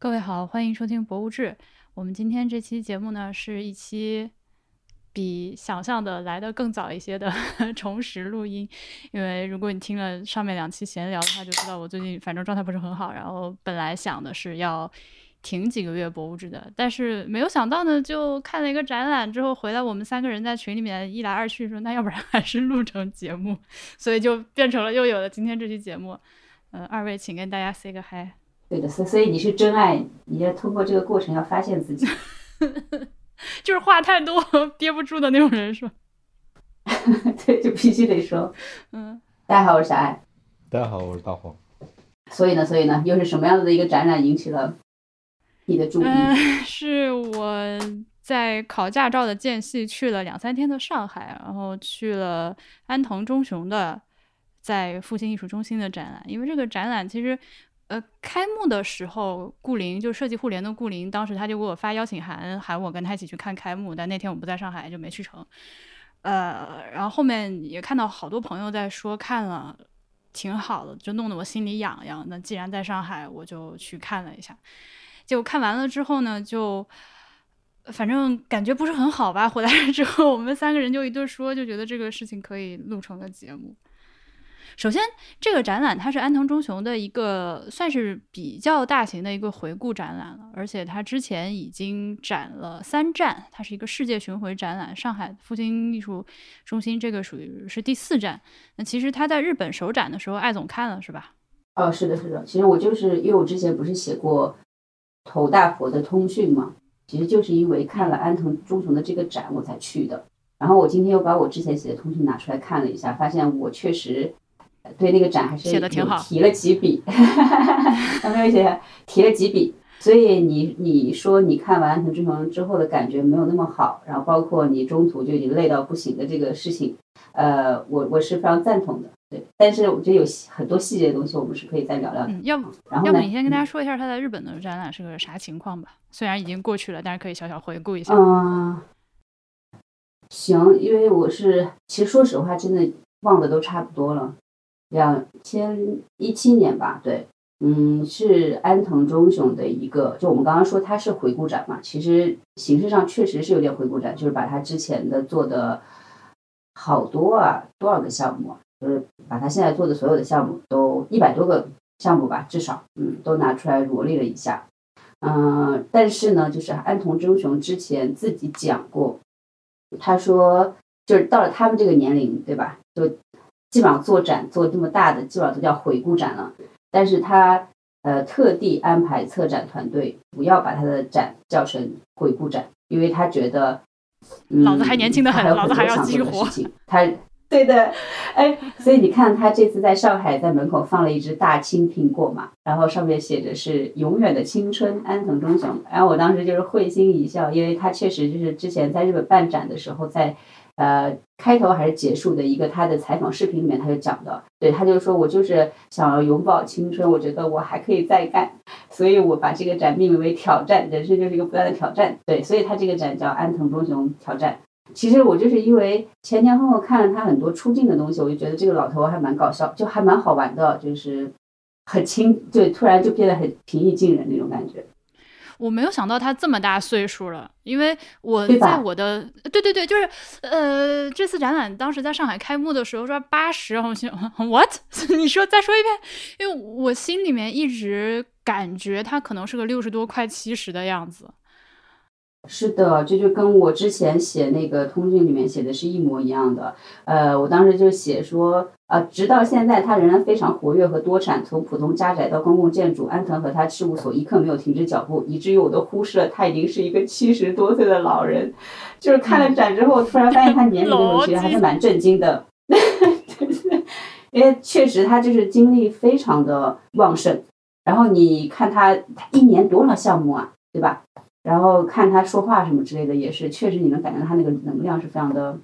各位好，欢迎收听《博物志》。我们今天这期节目呢，是一期比想象的来的更早一些的 重拾录音。因为如果你听了上面两期闲聊的话，就知道我最近反正状态不是很好。然后本来想的是要停几个月《博物志》的，但是没有想到呢，就看了一个展览之后回来，我们三个人在群里面一来二去说，那要不然还是录成节目，所以就变成了又有了今天这期节目。呃，二位请跟大家 say 个 hi。对的，所所以你是真爱，你要通过这个过程要发现自己，就是话太多 憋不住的那种人是吧？对，就必须得说。嗯，大家好，我是小爱。大家好，我是大黄。所以呢，所以呢，又是什么样子的一个展览引起了你的注意？嗯，是我在考驾照的间隙去了两三天的上海，然后去了安藤忠雄的在复兴艺术中心的展览，因为这个展览其实。呃，开幕的时候，顾林就设计互联的顾林，当时他就给我发邀请函，喊我跟他一起去看开幕。但那天我不在上海，就没去成。呃，然后后面也看到好多朋友在说看了挺好的，就弄得我心里痒痒。那既然在上海，我就去看了一下。结果看完了之后呢，就反正感觉不是很好吧。回来之后，我们三个人就一顿说，就觉得这个事情可以录成个节目。首先，这个展览它是安藤忠雄的一个算是比较大型的一个回顾展览了，而且它之前已经展了三站，它是一个世界巡回展览。上海复兴艺术中心这个属于是第四站。那其实他在日本首展的时候，艾总看了是吧？哦，是的，是的。其实我就是因为我之前不是写过头大佛的通讯嘛，其实就是因为看了安藤忠雄的这个展我才去的。然后我今天又把我之前写的通讯拿出来看了一下，发现我确实。对那个展还是写的挺好，提了几笔，他没有写，提了几笔。所以你你说你看完《藤忠雄》之后的感觉没有那么好，然后包括你中途就已经累到不行的这个事情，呃，我我是非常赞同的。对，但是我觉得有很多细节的东西，我们是可以再聊聊的。要不，然后要不你先跟大家说一下他在日本的展览是个啥情况吧？虽然已经过去了，但是可以小小回顾一下。嗯，行，因为我是其实说实话，真的忘的都差不多了。两千一七年吧，对，嗯，是安藤忠雄的一个，就我们刚刚说他是回顾展嘛，其实形式上确实是有点回顾展，就是把他之前的做的好多啊，多少个项目，就是把他现在做的所有的项目都一百多个项目吧，至少，嗯，都拿出来罗列了一下，嗯，但是呢，就是安藤忠雄之前自己讲过，他说就是到了他们这个年龄，对吧？就基本上做展做这么大的，基本上都叫回顾展了。但是他呃特地安排策展团队不要把他的展叫成回顾展，因为他觉得嗯老子还年轻的很，老子还要激活。他对的，哎，所以你看他这次在上海在门口放了一只大青苹果嘛，然后上面写着是永远的青春安藤忠雄。然后我当时就是会心一笑，因为他确实就是之前在日本办展的时候在。呃，开头还是结束的一个他的采访视频里面，他就讲的，对他就说，我就是想要永葆青春，我觉得我还可以再干，所以我把这个展命名为挑战，人生就是一个不断的挑战，对，所以他这个展叫安藤忠雄挑战。其实我就是因为前前后后看了他很多出镜的东西，我就觉得这个老头还蛮搞笑，就还蛮好玩的，就是很轻，就突然就变得很平易近人那种感觉。我没有想到他这么大岁数了，因为我在我的对对对，就是呃，这次展览当时在上海开幕的时候说八十，我 想 what？你说再说一遍，因为我心里面一直感觉他可能是个六十多快七十的样子。是的，这就跟我之前写那个通讯里面写的是一模一样的。呃，我当时就写说，呃，直到现在他仍然非常活跃和多产，从普通家宅到公共建筑，安藤和他事务所一刻没有停止脚步，以至于我都忽视了他已经是一个七十多岁的老人。就是看了展之后，突然发现他年龄的问题 还是蛮震惊的。因为确实他就是精力非常的旺盛，然后你看他他一年多少项目啊，对吧？然后看他说话什么之类的，也是确实你能感觉到他那个能量是非常的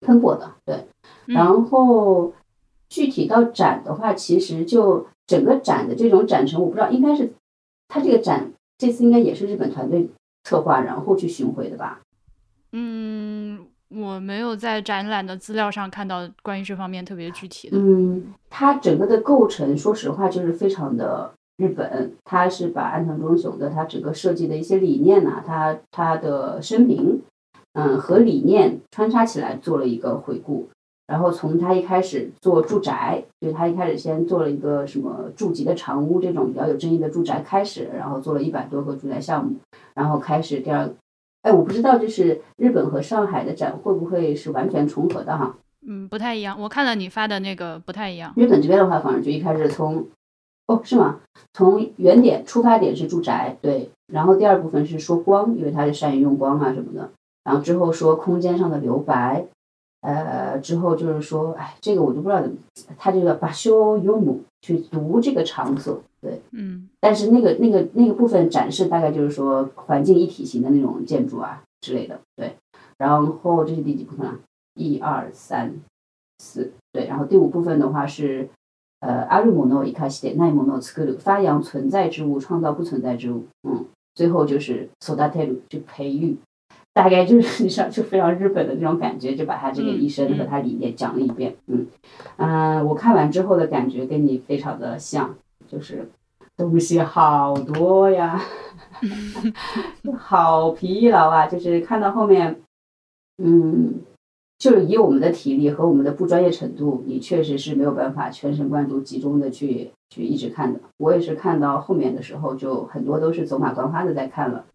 喷薄的，对。然后具体到展的话，其实就整个展的这种展陈，我不知道应该是他这个展这次应该也是日本团队策划，然后去巡回的吧？嗯，我没有在展览的资料上看到关于这方面特别具体的。嗯，它整个的构成，说实话就是非常的。日本，他是把安藤忠雄的他整个设计的一些理念呢，他他的生平，嗯，和理念穿插起来做了一个回顾。然后从他一开始做住宅，就他一开始先做了一个什么住吉的长屋这种比较有争议的住宅开始，然后做了一百多个住宅项目，然后开始第二，哎，我不知道就是日本和上海的展会不会是完全重合的哈？嗯，不太一样。我看了你发的那个不太一样。日本这边的话，反正就一开始从，哦，是吗？从原点出发点是住宅，对，然后第二部分是说光，因为他是善于用光啊什么的，然后之后说空间上的留白。呃，之后就是说，哎，这个我就不知道怎么，他这个把修用母去读这个场所，对，嗯，但是那个那个那个部分展示大概就是说环境一体型的那种建筑啊之类的，对，然后这是第几部分啊？一二三四，对，然后第五部分的话是，呃，阿鲁姆诺伊卡西德奈姆诺斯克鲁发扬存在之物，创造不存在之物，嗯，最后就是索达泰鲁去培育。大概就是你上就非常日本的那种感觉，就把他这个一生和他理念讲了一遍。嗯嗯，我看完之后的感觉跟你非常的像，就是东西好多呀，好疲劳啊！就是看到后面，嗯，就是以我们的体力和我们的不专业程度，你确实是没有办法全神贯注、集中的去去一直看的。我也是看到后面的时候，就很多都是走马观花的在看了。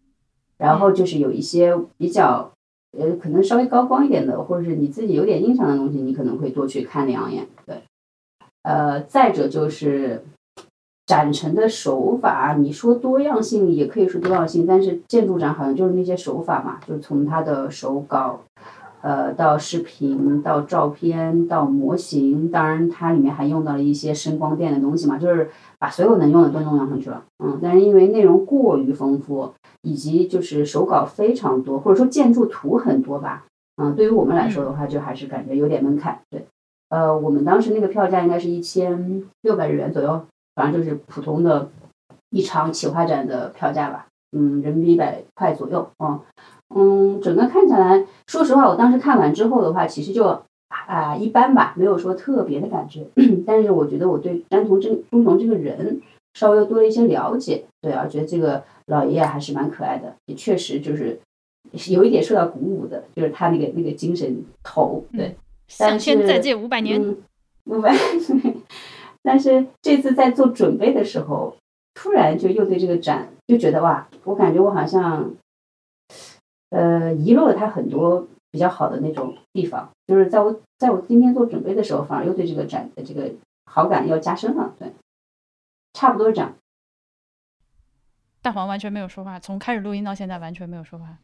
然后就是有一些比较，呃，可能稍微高光一点的，或者是你自己有点印象的东西，你可能会多去看两眼。对，呃，再者就是展陈的手法，你说多样性也可以说多样性，但是建筑展好像就是那些手法嘛，就是从它的手稿，呃，到视频，到照片，到模型，当然它里面还用到了一些声光电的东西嘛，就是把所有能用的都用上去了。嗯，但是因为内容过于丰富。以及就是手稿非常多，或者说建筑图很多吧。嗯，对于我们来说的话，就还是感觉有点门槛。对，呃，我们当时那个票价应该是一千六百日元左右，反正就是普通的一场企划展的票价吧。嗯，人民币一百块左右。嗯嗯，整个看下来，说实话，我当时看完之后的话，其实就啊一般吧，没有说特别的感觉。但是我觉得我对詹同真中从这个人稍微多了一些了解。对，而觉得这个。老爷爷还是蛮可爱的，也确实就是有一点受到鼓舞的，就是他那个那个精神头，对。向天再借五百年，五百。但是这次在做准备的时候，突然就又对这个展就觉得哇，我感觉我好像，呃，遗漏了他很多比较好的那种地方。就是在我在我今天做准备的时候，反而又对这个展的这个好感要加深了。对，差不多是这样。大黄完全没有说话，从开始录音到现在完全没有说话。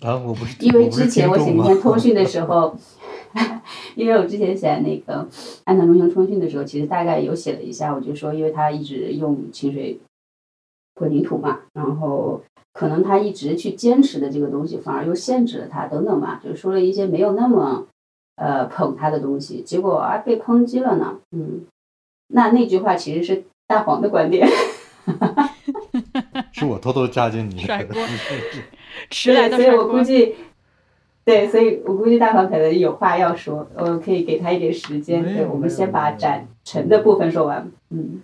啊，我不是因为之前我写那篇通讯的时候，因为我之前写那个安藤忠雄通讯的时候，其实大概有写了一下，我就说，因为他一直用清水混凝土嘛，然后可能他一直去坚持的这个东西，反而又限制了他等等吧，就说了一些没有那么呃捧他的东西，结果啊被抨击了呢。嗯，那那句话其实是大黄的观点。是我偷偷加进你的，迟 来的所以我估计，对，所以我估计大黄可能有话要说，我可以给他一点时间。对，我们先把展陈的部分说完。嗯，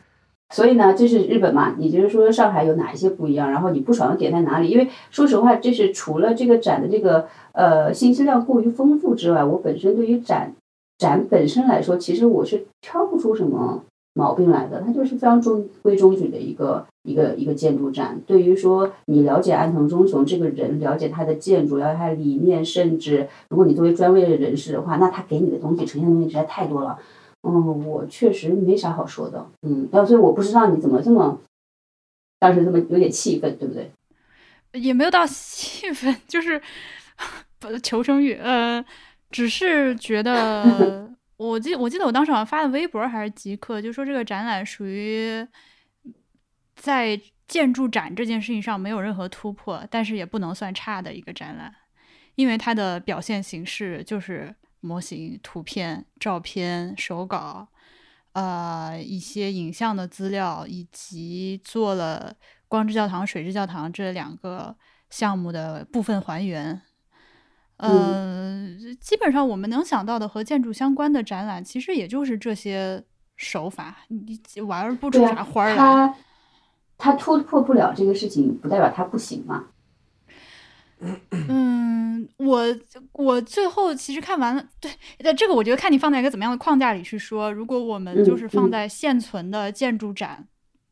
所以呢，这是日本嘛？你就是说上海有哪一些不一样？然后你不爽的点在哪里？因为说实话，这是除了这个展的这个呃信息量过于丰富之外，我本身对于展展本身来说，其实我是挑不出什么。毛病来的，它就是非常中规中矩的一个一个一个建筑展。对于说你了解安藤忠雄这个人，了解他的建筑，了解他的理念，甚至如果你作为专业人士的话，那他给你的东西呈现的东西实在太多了。嗯，我确实没啥好说的。嗯，所以我不知道你怎么这么当时这么有点气愤，对不对？也没有到气愤，就是 求生欲。呃，只是觉得。我记我记得我当时好像发的微博还是极客，就说这个展览属于在建筑展这件事情上没有任何突破，但是也不能算差的一个展览，因为它的表现形式就是模型、图片、照片、手稿，呃，一些影像的资料，以及做了光之教堂、水之教堂这两个项目的部分还原。呃，基本上我们能想到的和建筑相关的展览，其实也就是这些手法，你玩不出啥花来。他他突破不了这个事情，不代表他不行嘛。嗯，我我最后其实看完了，对，那这个我觉得看你放在一个怎么样的框架里去说。如果我们就是放在现存的建筑展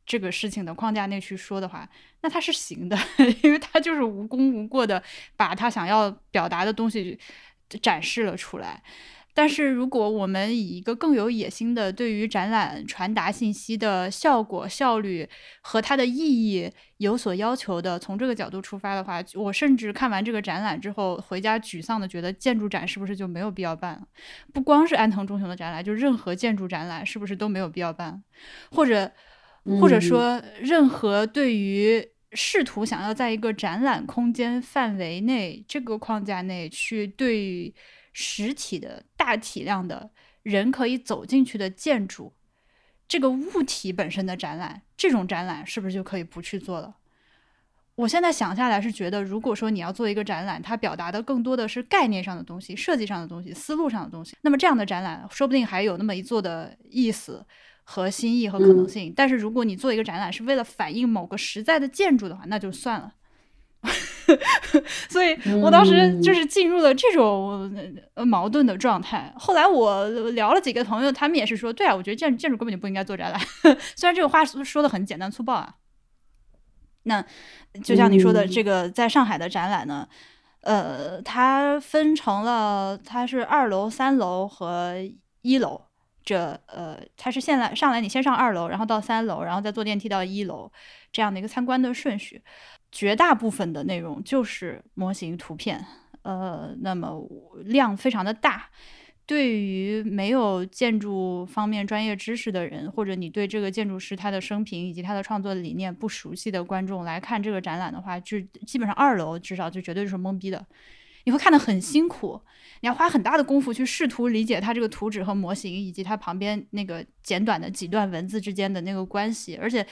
这个事情的框架内去说的话，那它是行的，因为它就是无功无过的把他想要表达的东西展示了出来。但是，如果我们以一个更有野心的对于展览传达信息的效果、效率和它的意义有所要求的，从这个角度出发的话，我甚至看完这个展览之后回家沮丧的觉得，建筑展是不是就没有必要办了？不光是安藤忠雄的展览，就任何建筑展览是不是都没有必要办？或者，或者说，任何对于试图想要在一个展览空间范围内这个框架内去对。实体的大体量的人可以走进去的建筑，这个物体本身的展览，这种展览是不是就可以不去做了？我现在想下来是觉得，如果说你要做一个展览，它表达的更多的是概念上的东西、设计上的东西、思路上的东西，那么这样的展览说不定还有那么一做的意思和心意和可能性。但是如果你做一个展览是为了反映某个实在的建筑的话，那就算了。所以我当时就是进入了这种矛盾的状态。后来我聊了几个朋友，他们也是说：“对啊，我觉得建建筑根本就不应该做展览。”虽然这个话说的很简单粗暴啊。那就像你说的，这个在上海的展览呢，呃，它分成了它是二楼、三楼和一楼。这呃，它是现在上来你先上二楼，然后到三楼，然后再坐电梯到一楼这样的一个参观的顺序。绝大部分的内容就是模型图片，呃，那么量非常的大。对于没有建筑方面专业知识的人，或者你对这个建筑师他的生平以及他的创作理念不熟悉的观众来看这个展览的话，就基本上二楼至少就绝对是懵逼的。你会看得很辛苦，你要花很大的功夫去试图理解它这个图纸和模型以及它旁边那个简短的几段文字之间的那个关系，而且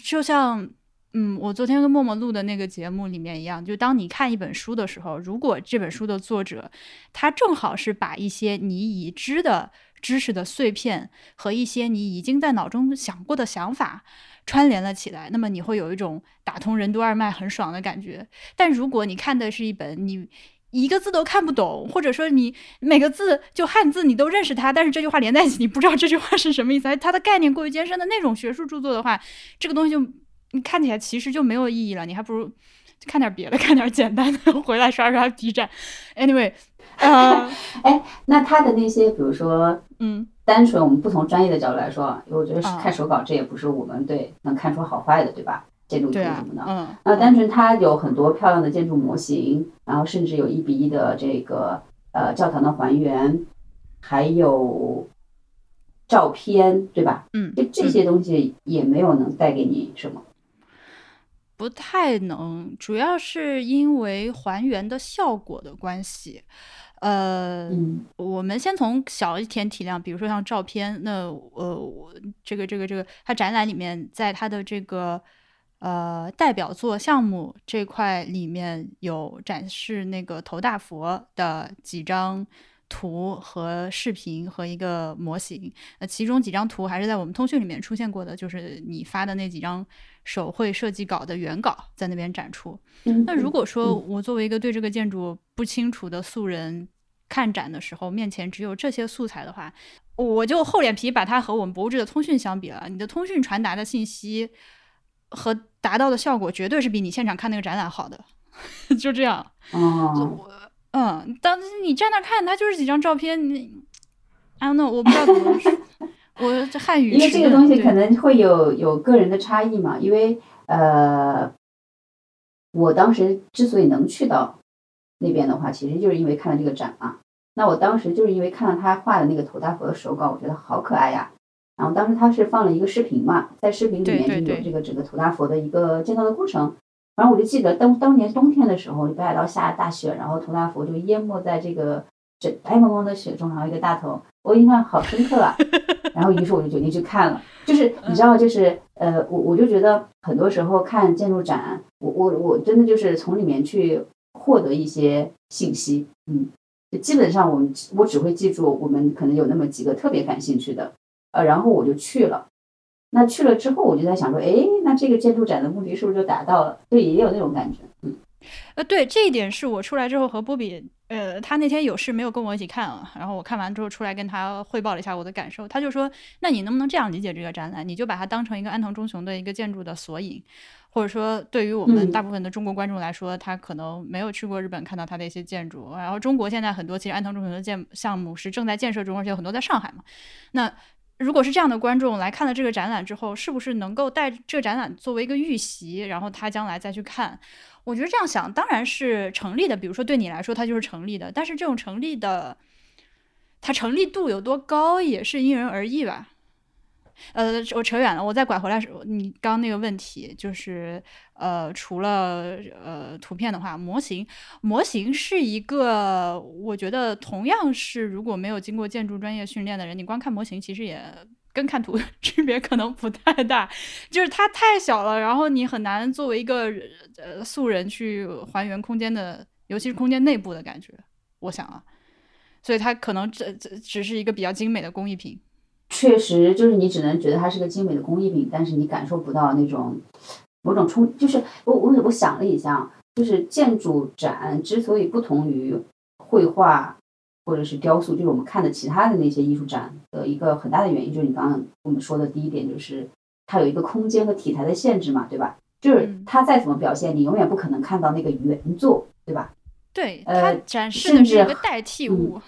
就像。嗯，我昨天跟默默录的那个节目里面一样，就当你看一本书的时候，如果这本书的作者他正好是把一些你已知的知识的碎片和一些你已经在脑中想过的想法串联了起来，那么你会有一种打通任督二脉很爽的感觉。但如果你看的是一本你一个字都看不懂，或者说你每个字就汉字你都认识它，但是这句话连在一起你不知道这句话是什么意思，它的概念过于艰深的那种学术著作的话，这个东西就。你看起来其实就没有意义了，你还不如看点别的，看点简单的，回来刷刷 B 站。Anyway，呃，哎，那他的那些，比如说，嗯，单纯我们不从专业的角度来说，我觉得看手稿这也不是我们对能看出好坏的，对吧？建筑图什么的，嗯，那单纯它有很多漂亮的建筑模型，然后甚至有一比一的这个呃教堂的还原，还有照片，对吧？嗯，就这些东西也没有能带给你什么。不太能，主要是因为还原的效果的关系。呃，我们先从小一点体量，比如说像照片，那呃，我这个这个这个，它展览里面，在它的这个呃代表作项目这块里面有展示那个头大佛的几张。图和视频和一个模型，那其中几张图还是在我们通讯里面出现过的，就是你发的那几张手绘设计稿的原稿在那边展出。那如果说我作为一个对这个建筑不清楚的素人看展的时候，面前只有这些素材的话，我就厚脸皮把它和我们博物志的通讯相比了。你的通讯传达的信息和达到的效果，绝对是比你现场看那个展览好的。就这样。哦。嗯，当你站那看，它就是几张照片。你，I don't know，我不知道怎么说。我这汉语。因为这个东西可能会有有个人的差异嘛。因为呃，我当时之所以能去到那边的话，其实就是因为看了这个展嘛。那我当时就是因为看到他画的那个头大佛的手稿，我觉得好可爱呀。然后当时他是放了一个视频嘛，在视频里面就有这个整个头大佛的一个建造的过程。然后我就记得当当年冬天的时候，北海道下大雪，然后头大佛就淹没在这个这白茫茫的雪中，然后一个大头，我印象好深刻啊。然后于是我就决定去看了，就是你知道，就是呃，我我就觉得很多时候看建筑展，我我我真的就是从里面去获得一些信息，嗯，基本上我们我只会记住我们可能有那么几个特别感兴趣的，呃，然后我就去了。那去了之后，我就在想说，哎，那这个建筑展的目的是不是就达到了？对，也有那种感觉。嗯，呃，对，这一点是我出来之后和波比，呃，他那天有事没有跟我一起看啊，然后我看完之后出来跟他汇报了一下我的感受，他就说，那你能不能这样理解这个展览？你就把它当成一个安藤忠雄的一个建筑的索引。或者说，对于我们大部分的中国观众来说，他可能没有去过日本，看到他的一些建筑。然后，中国现在很多其实安藤忠雄的建项目是正在建设中，而且有很多在上海嘛。那如果是这样的观众来看了这个展览之后，是不是能够带这个展览作为一个预习，然后他将来再去看？我觉得这样想当然是成立的。比如说对你来说，它就是成立的。但是这种成立的，它成立度有多高，也是因人而异吧。呃，我扯远了，我再拐回来。你刚那个问题就是，呃，除了呃图片的话，模型，模型是一个，我觉得同样是，如果没有经过建筑专业训练的人，你光看模型，其实也跟看图 区别可能不太大，就是它太小了，然后你很难作为一个呃素人去还原空间的，尤其是空间内部的感觉。我想啊，所以它可能只只只是一个比较精美的工艺品。确实，就是你只能觉得它是个精美的工艺品，但是你感受不到那种某种冲。就是我我我想了一下，就是建筑展之所以不同于绘画或者是雕塑，就是我们看的其他的那些艺术展的一个很大的原因，就是你刚刚我们说的第一点，就是它有一个空间和题材的限制嘛，对吧？就是它再怎么表现，你永远不可能看到那个原作，对吧？对，呃展示的是一个代替物。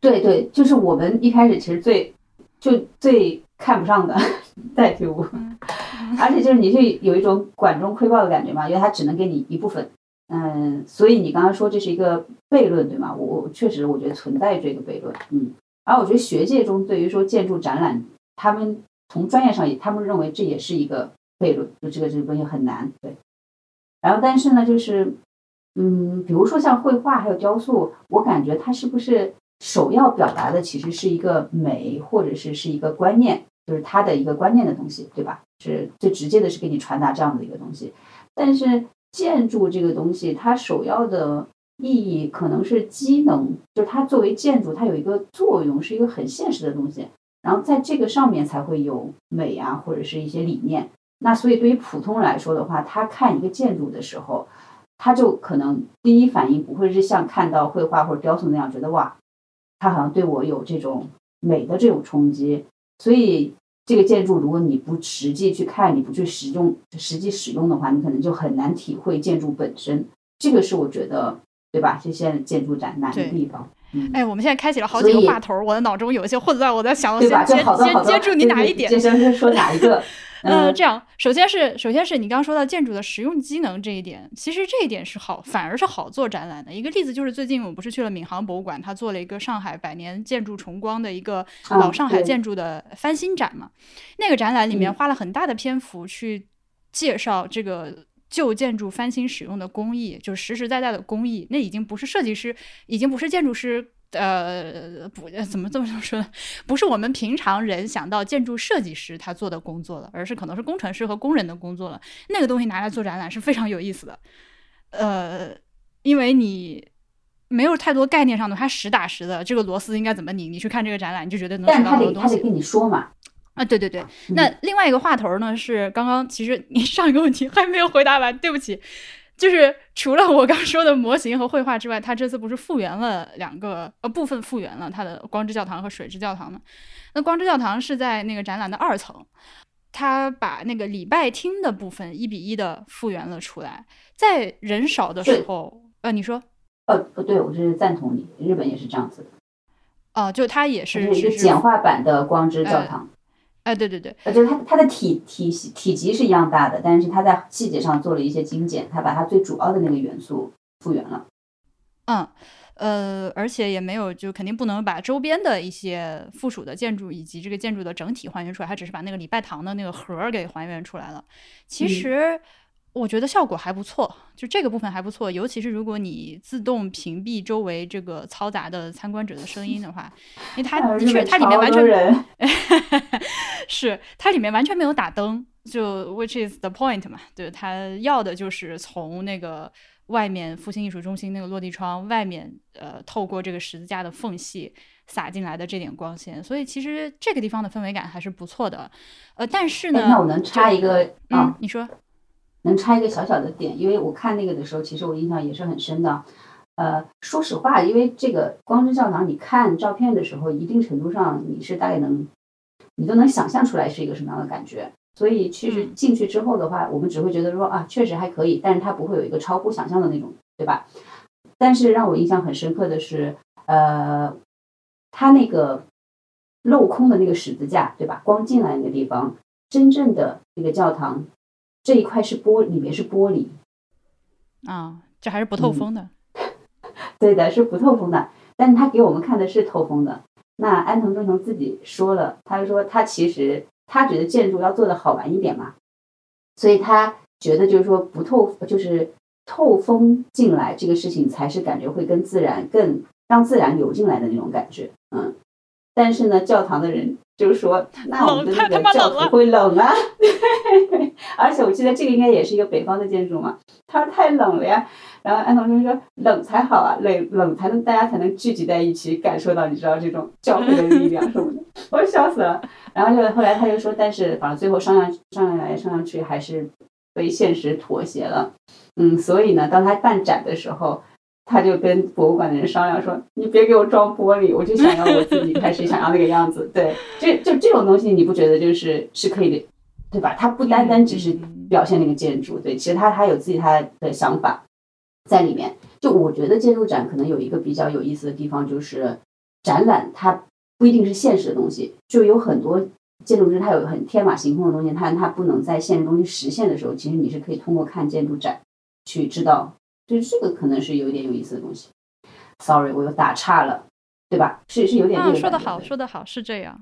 对对，就是我们一开始其实最就最看不上的 代替物，而且就是你是有一种管中窥豹的感觉嘛，因为它只能给你一部分，嗯，所以你刚刚说这是一个悖论，对吗？我我确实我觉得存在这个悖论，嗯，而我觉得学界中对于说建筑展览，他们从专业上也他们认为这也是一个悖论，就这个这个东西很难，对。然后但是呢，就是嗯，比如说像绘画还有雕塑，我感觉它是不是？首要表达的其实是一个美，或者是是一个观念，就是它的一个观念的东西，对吧？是最直接的，是给你传达这样的一个东西。但是建筑这个东西，它首要的意义可能是机能，就是它作为建筑，它有一个作用，是一个很现实的东西。然后在这个上面才会有美啊，或者是一些理念。那所以对于普通人来说的话，他看一个建筑的时候，他就可能第一反应不会是像看到绘画或者雕塑那样觉得哇。它好像对我有这种美的这种冲击，所以这个建筑如果你不实际去看，你不去使用、实际使用的话，你可能就很难体会建筑本身。这个是我觉得，对吧？这现在建筑展难的地方。哎，我们现在开启了好几个话头，我的脑中有一些混乱，我在想？先先接住你哪一点？先说哪一个？呃，这样，首先是首先是你刚刚说到建筑的实用机能这一点，其实这一点是好，反而是好做展览的。一个例子就是最近我不是去了闵行博物馆，他做了一个上海百年建筑重光的一个老上海建筑的翻新展嘛。那个展览里面花了很大的篇幅去介绍这个旧建筑翻新使用的工艺，就是实实在在的工艺。那已经不是设计师，已经不是建筑师。呃，不，怎么这么说呢？不是我们平常人想到建筑设计师他做的工作了，而是可能是工程师和工人的工作了。那个东西拿来做展览是非常有意思的，呃，因为你没有太多概念上的，它实打实的这个螺丝应该怎么拧，你去看这个展览，你就觉得能学到很多东西。他得跟你说嘛。啊，对对对。那另外一个话头呢，是刚刚其实你上一个问题还没有回答完，对不起。就是除了我刚说的模型和绘画之外，他这次不是复原了两个呃部分复原了他的光之教堂和水之教堂吗？那光之教堂是在那个展览的二层，他把那个礼拜厅的部分一比一的复原了出来。在人少的时候，呃，你说？呃，不对，我是赞同你，日本也是这样子的。哦，就它也是一个简化版的光之教堂。哎，对对对，呃，就是它它的体体体积是一样大的，但是它在细节上做了一些精简，它把它最主要的那个元素复原了。嗯，呃，而且也没有，就肯定不能把周边的一些附属的建筑以及这个建筑的整体还原出来，它只是把那个礼拜堂的那个盒儿给还原出来了。其实。我觉得效果还不错，就这个部分还不错，尤其是如果你自动屏蔽周围这个嘈杂的参观者的声音的话，因为它 的确它里面完全 是它里面完全没有打灯，就 which is the point 嘛，对，它要的就是从那个外面复兴艺术中心那个落地窗外面，呃，透过这个十字架的缝隙洒进来的这点光线，所以其实这个地方的氛围感还是不错的。呃，但是呢，那我能插一个啊、嗯，你说，能插一个小小的点，因为我看那个的时候，其实我印象也是很深的。呃，说实话，因为这个光之教堂，你看照片的时候，一定程度上你是大概能，你都能想象出来是一个什么样的感觉。所以其实嗯进去之后的话，我们只会觉得说啊，确实还可以，但是它不会有一个超乎想象的那种，对吧？但是让我印象很深刻的是，呃，它那个镂空的那个十字架，对吧？光进来那个地方，真正的那个教堂这一块是玻，里面是玻璃，啊，这还是不透嗯风的。对的，是不透风的。但是他给我们看的是透风的。那安藤忠雄自己说了，他说他其实他觉得建筑要做的好玩一点嘛，所以他觉得就是说不透，就是透风进来这个事情才是感觉会跟自然更让自然流进来的那种感觉，嗯。但是呢，教堂的人就是说，那我们的那个教徒会冷啊，而且我记得这个应该也是一个北方的建筑嘛，他说太冷了呀。然后安同学说冷才好啊，冷冷才能大家才能聚集在一起，感受到你知道这种教会的力量什么的，我笑死了。然后就后来他就说，但是反正最后商量商量来商量去，还是被现实妥协了。嗯，所以呢，当他办展的时候，他就跟博物馆的人商量说：“你别给我装玻璃，我就想要我自己开始想要那个样子。”对，就就这种东西，你不觉得就是是可以的，对吧？它不单单只是嗯表现那个建筑，对，其实它还有自己他的想法在里面。就我觉得建筑展可能有一个比较有意思的地方，就是展览它不一定是现实的东西，就有很多建筑师他有很天马行空的东西，他他不能在现实中去实现的时候，其实你是可以通过看建筑展去知道，就是这个可能是有一点有意思的东西。Sorry，我又打岔了，对吧？是是有点这啊，个说的好，说的好，是这样。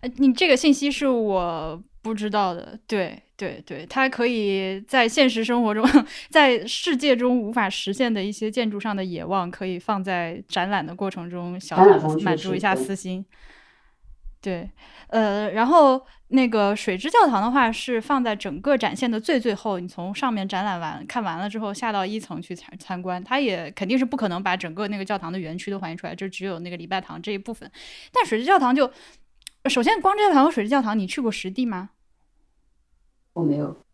呃，你这个信息是我不知道的，对对对，它可以在现实生活中，在世界中无法实现的一些建筑上的野望，可以放在展览的过程中小小满足一下私心。对，呃，然后那个水之教堂的话是放在整个展现的最最后，你从上面展览完看完了之后，下到一层去参参观，它也肯定是不可能把整个那个教堂的园区都还原出来，就只有那个礼拜堂这一部分。但水之教堂就，首先光之教堂和水之教堂，你去过实地吗我没有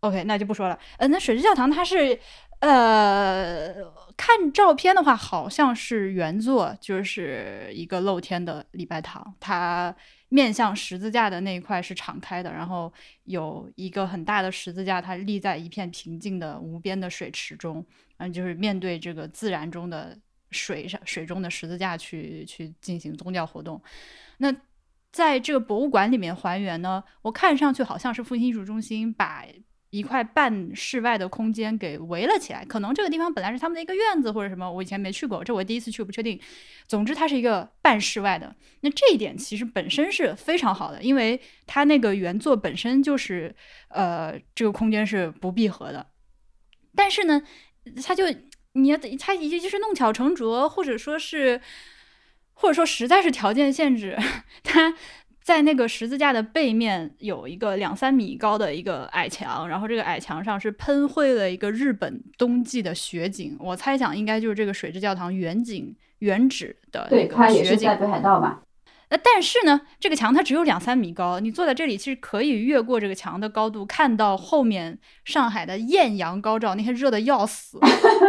，？OK，那就不说了。呃，那水之教堂它是，呃，看照片的话，好像是原作就是一个露天的礼拜堂，它面向十字架的那一块是敞开的，然后有一个很大的十字架，它立在一片平静的无边的水池中，嗯，就是面对这个自然中的水上水中的十字架去去进行宗教活动。那在这个博物馆里面还原呢，我看上去好像是复兴艺术中心把一块半室外的空间给围了起来，可能这个地方本来是他们的一个院子或者什么，我以前没去过，这我第一次去，不确定。总之，它是一个半室外的。那这一点其实本身是非常好的，因为它那个原作本身就是，呃，这个空间是不闭合的。但是呢，它就你要它也就是弄巧成拙，或者说是，或者说实在是条件限制，它在那个十字架的背面有一个两三米高的一个矮墙，然后这个矮墙上是喷绘了一个日本冬季的雪景，我猜想应该就是这个水之教堂远景原址的那对，它个雪景也是在。北海道吧？那，但是呢，这个墙它只有两三米高，你坐在这里其实可以越过这个墙的高度，看到后面上海的艳阳高照，那天热的要死，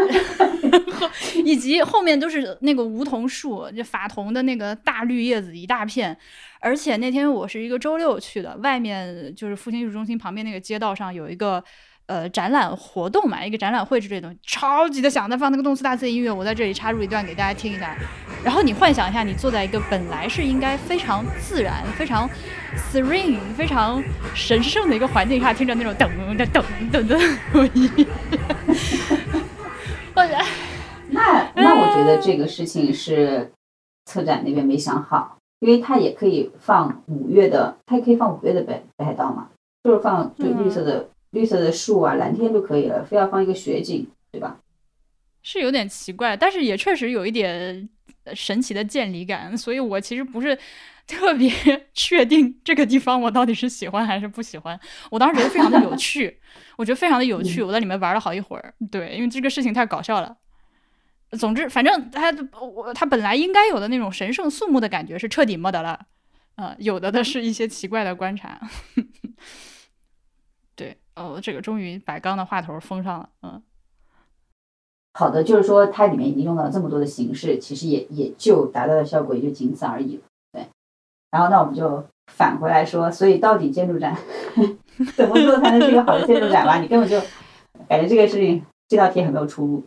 以及后面都是那个梧桐树，就法桐的那个大绿叶子一大片。而且那天我是一个周六去的，外面就是复兴艺术中心旁边那个街道上有一个。呃，展览活动嘛，一个展览会之类的东西，超级的响，在放那个动次大次的音乐，我在这里插入一段给大家听一下。然后你幻想一下，你坐在一个本来是应该非常自然、非常 serene、非常神圣的一个环境下，听着那种噔噔噔噔噔音乐，我觉得那那我觉得这个事情是策展那边没想好，因为它也可以放五月的，它也可以放五月的北北海道嘛，就是放就绿色的、绿色的树啊，蓝天就可以了，非要放一个雪景，对吧？是有点奇怪，但是也确实有一点呃神奇的渐离感，所以我其实不是 特别 确定这个地方我到底是喜欢还是不喜欢。我当时觉得非常的有趣，我觉得非常的有趣，我在里面玩了好一会儿。对，因为这个事情太搞笑了。总之，反正他我他本来应该有的那种神圣肃穆的感觉是彻底没得了，呃，有的的是一些奇怪的观察。对，哦，这个终于把刚的话头封上了，嗯。好的，就是说它里面已经用到这么多的形式，其实也也就达到的效果也就仅此而已。对，然后那我们就返回来说，所以到底建筑展 怎么做才能是一个好的建筑展吧？你根本就感觉这个事情这道题很没有出路。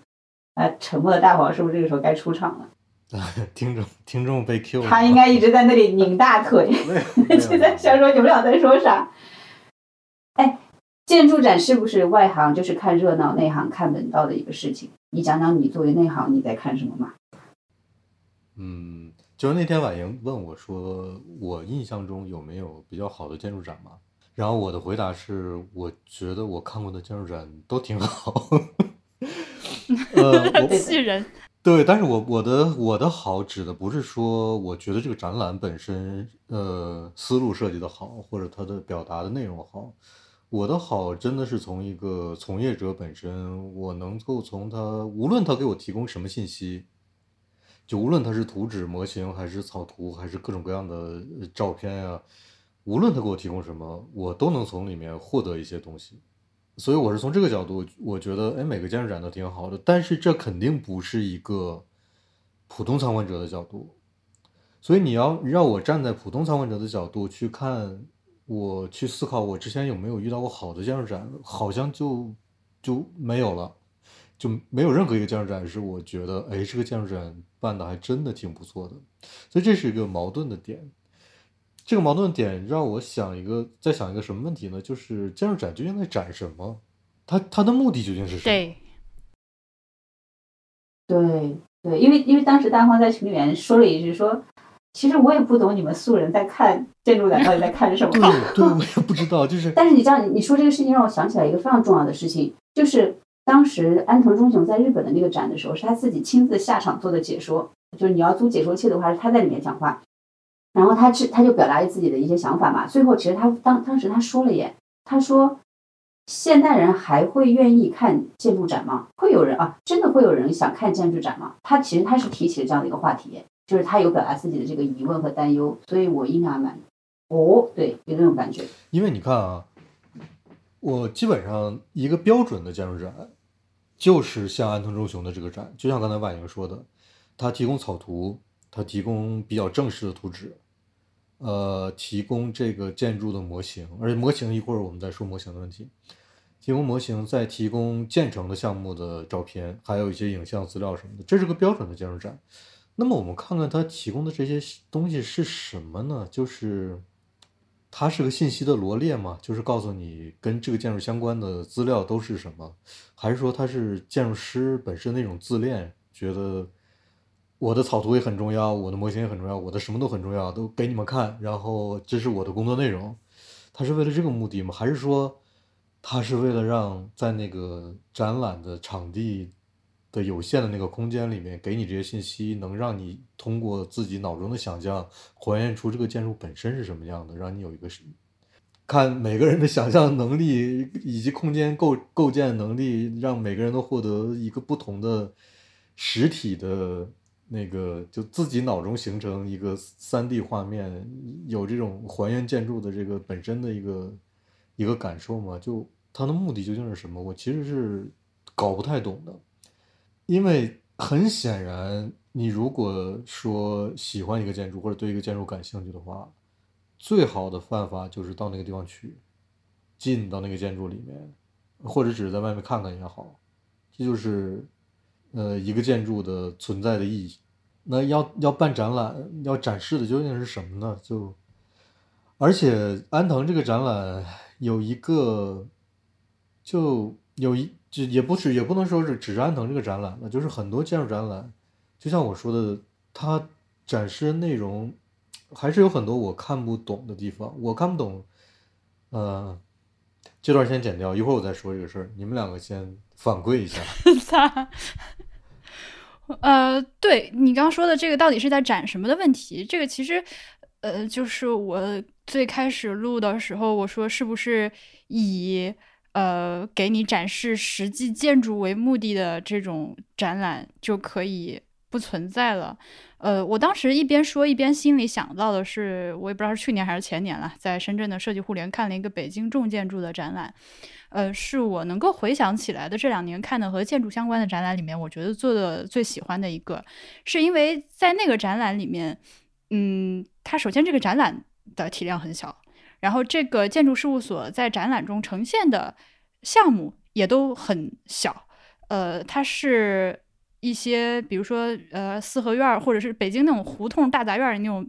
啊，沉默的大黄是不是这个时候该出场了？听众听众被 Q 了，他应该一直在那里拧大腿，就在想说你们俩在说啥？哎，建筑展是不是外行就是看热闹，内行看门道的一个事情？你讲讲你作为内行你在看什么嘛？嗯，就是那天婉莹问我说，我印象中有没有比较好的建筑展嘛？然后我的回答是，我觉得我看过的建筑展都挺好。呃，气人。对，但是我我的我的好指的不是说我觉得这个展览本身呃思路设计的好，或者它的表达的内容好。我的好真的是从一个从业者本身，我能够从他无论他给我提供什么信息，就无论他是图纸、模型，还是草图，还是各种各样的照片呀，无论他给我提供什么，我都能从里面获得一些东西。所以我是从这个角度，我觉得，哎，每个建筑展都挺好的。但是这肯定不是一个普通参观者的角度。所以你要让我站在普通参观者的角度去看，我去思考我之前有没有遇到过好的建筑展，好像就就没有了，就没有任何一个建筑展是我觉得，哎，这个建筑展办的还真的挺不错的。所以这是一个矛盾的点。这个矛盾点让我想一个，在想一个什么问题呢？就是建筑展究竟在展什么？它它的目的究竟是什么？对，对对，因为因为当时大黄在群里面说了一句说，其实我也不懂你们素人在看建筑展到底在看什么。对对，我也不知道，就是。但是你知道，你说这个事情让我想起来一个非常重要的事情，就是当时安藤忠雄在日本的那个展的时候，是他自己亲自下场做的解说，就是你要租解说器的话，是他在里面讲话。然后他是他就表达自己的一些想法嘛。最后其实他当当时他说了耶，他说现代人还会愿意看建筑展吗？会有人啊，真的会有人想看建筑展吗？他其实他是提起了这样的一个话题，就是他有表达自己的这个疑问和担忧。所以我印象蛮哦，对，有那种感觉。因为你看啊，我基本上一个标准的建筑展，就是像安藤忠雄的这个展，就像刚才婉莹说的，他提供草图，他提供比较正式的图纸。呃，提供这个建筑的模型，而且模型一会儿我们再说模型的问题。提供模型，再提供建成的项目的照片，还有一些影像资料什么的，这是个标准的建筑展。那么我们看看它提供的这些东西是什么呢？就是它是个信息的罗列吗？就是告诉你跟这个建筑相关的资料都是什么？还是说它是建筑师本身那种自恋，觉得？我的草图也很重要，我的模型也很重要，我的什么都很重要，都给你们看。然后这是我的工作内容，他是为了这个目的吗？还是说，他是为了让在那个展览的场地的有限的那个空间里面，给你这些信息，能让你通过自己脑中的想象，还原出这个建筑本身是什么样的，让你有一个看每个人的想象能力以及空间构构建能力，让每个人都获得一个不同的实体的。那个就自己脑中形成一个三 D 画面，有这种还原建筑的这个本身的一个一个感受吗？就它的目的究竟是什么？我其实是搞不太懂的。因为很显然，你如果说喜欢一个建筑或者对一个建筑感兴趣的话，最好的办法就是到那个地方去，进到那个建筑里面，或者只是在外面看看也好，这就是。呃，一个建筑的存在的意义，那要要办展览，要展示的究竟是什么呢？就，而且安藤这个展览有一个，就有一就也不是也不能说是只是安藤这个展览了，就是很多建筑展览，就像我说的，它展示内容还是有很多我看不懂的地方，我看不懂，呃，这段先剪掉，一会儿我再说这个事儿，你们两个先反馈一下。呃，对你刚说的这个到底是在展什么的问题？这个其实，呃，就是我最开始录的时候，我说是不是以呃，给你展示实际建筑为目的的这种展览就可以不存在了。呃，我当时一边说一边心里想到的是，我也不知道是去年还是前年了，在深圳的设计互联看了一个北京重建筑的展览，呃，是我能够回想起来的这两年看的和建筑相关的展览里面，我觉得做的最喜欢的一个，是因为在那个展览里面，嗯，它首先这个展览的体量很小。然后，这个建筑事务所在展览中呈现的项目也都很小，呃，它是一些比如说呃四合院或者是北京那种胡同大杂院那种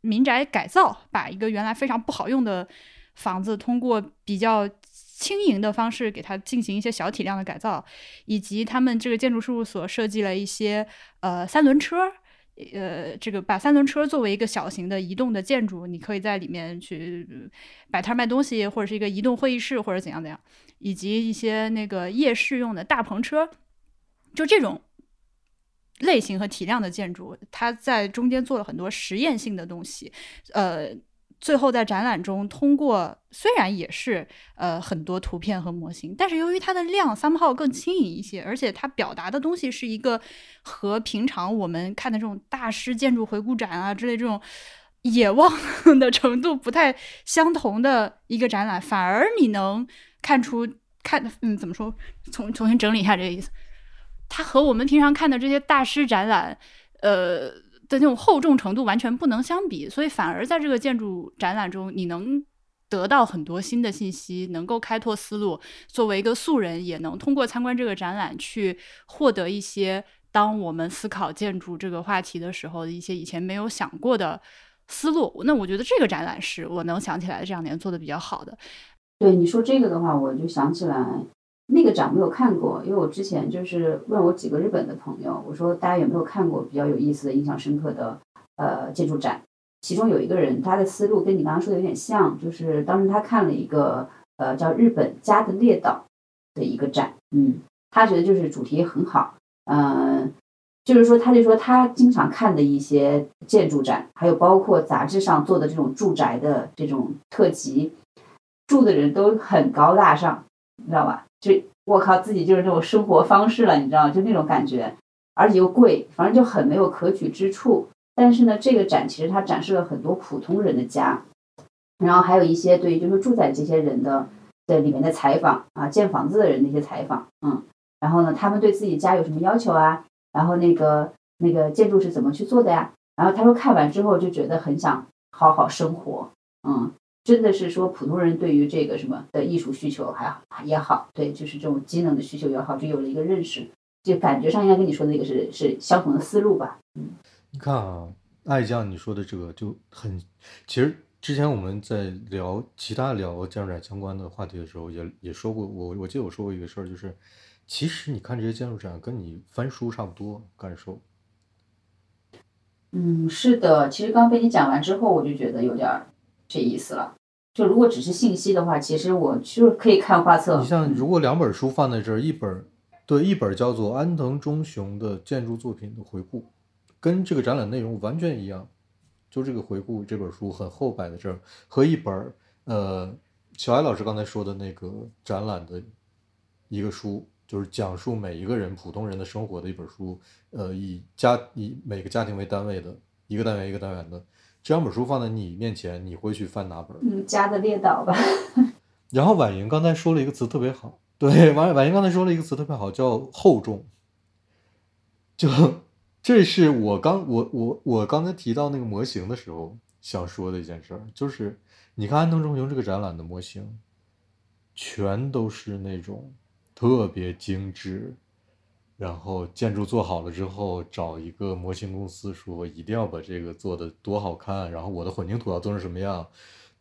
民宅改造，把一个原来非常不好用的房子通过比较轻盈的方式给它进行一些小体量的改造，以及他们这个建筑事务所设计了一些呃三轮车。呃，这个把三轮车作为一个小型的移动的建筑，你可以在里面去摆摊卖东西，或者是一个移动会议室，或者怎样怎样，以及一些那个夜市用的大篷车，就这种类型和体量的建筑，它在中间做了很多实验性的东西，呃。最后在展览中，通过虽然也是呃很多图片和模型，但是由于它的量 somehow 更轻盈一些，而且它表达的东西是一个和平常我们看的这种大师建筑回顾展啊之类这种野望 的程度不太相同的一个展览，反而你能看出看嗯怎么说，重重新整理一下这个意思，它和我们平常看的这些大师展览，呃。的那种厚重程度完全不能相比，所以反而在这个建筑展览中，你能得到很多新的信息，能够开拓思路。作为一个素人，也能通过参观这个展览去获得一些当我们思考建筑这个话题的时候的一些以前没有想过的思路。那我觉得这个展览是我能想起来这两年做的比较好的。对你说这个的话，我就想起来。那个展没有看过，因为我之前就是问我几个日本的朋友，我说大家有没有看过比较有意思的、印象深刻的呃建筑展？其中有一个人，他的思路跟你刚刚说的有点像，就是当时他看了一个呃叫日本家的列岛的一个展，嗯，他觉得就是主题很好，嗯，就是说他就说他经常看的一些建筑展，还有包括杂志上做的这种住宅的这种特辑，住的人都很高大上，你知道吧？就我靠，自己就是这种生活方式了，你知道就那种感觉，而且又贵，反正就很没有可取之处。但是呢，这个展其实它展示了很多普通人的家，然后还有一些对于就是住在这些人的的里面的采访啊，建房子的人的一些采访，嗯，然后呢，他们对自己家有什么要求啊？然后那个那个建筑是怎么去做的呀？然后他说看完之后就觉得很想好好生活，嗯。真的是说，普通人对于这个什么的艺术需求还好也好，对，就是这种机能的需求也好，就有了一个认识，就感觉上应该跟你说的那个是是相同的思路吧。嗯，你看啊，爱将你说的这个就很，其实之前我们在聊其他聊建筑展相关的话题的时候，也也说过，我我记得我说过一个事儿，就是其实你看这些建筑展，跟你翻书差不多感受。嗯，是的，其实刚被你讲完之后，我就觉得有点。这意思了，就如果只是信息的话，其实我就是可以看画册。你像如果两本书放在这儿，一本对一本叫做安藤忠雄的建筑作品的回顾，跟这个展览内容完全一样。就这个回顾这本书很厚摆在这儿，和一本呃小艾老师刚才说的那个展览的一个书，就是讲述每一个人普通人的生活的一本书，呃以家以每个家庭为单位的一个单元一个单元的。这两本书放在你面前，你会去翻哪本？嗯，家的列岛吧。然后婉莹刚才说了一个词特别好，对，婉婉莹刚才说了一个词特别好，叫厚重。就这是我刚我我我刚才提到那个模型的时候想说的一件事儿，就是你看安藤忠雄这个展览的模型，全都是那种特别精致。然后建筑做好了之后，找一个模型公司说一定要把这个做的多好看。然后我的混凝土要做成什么样，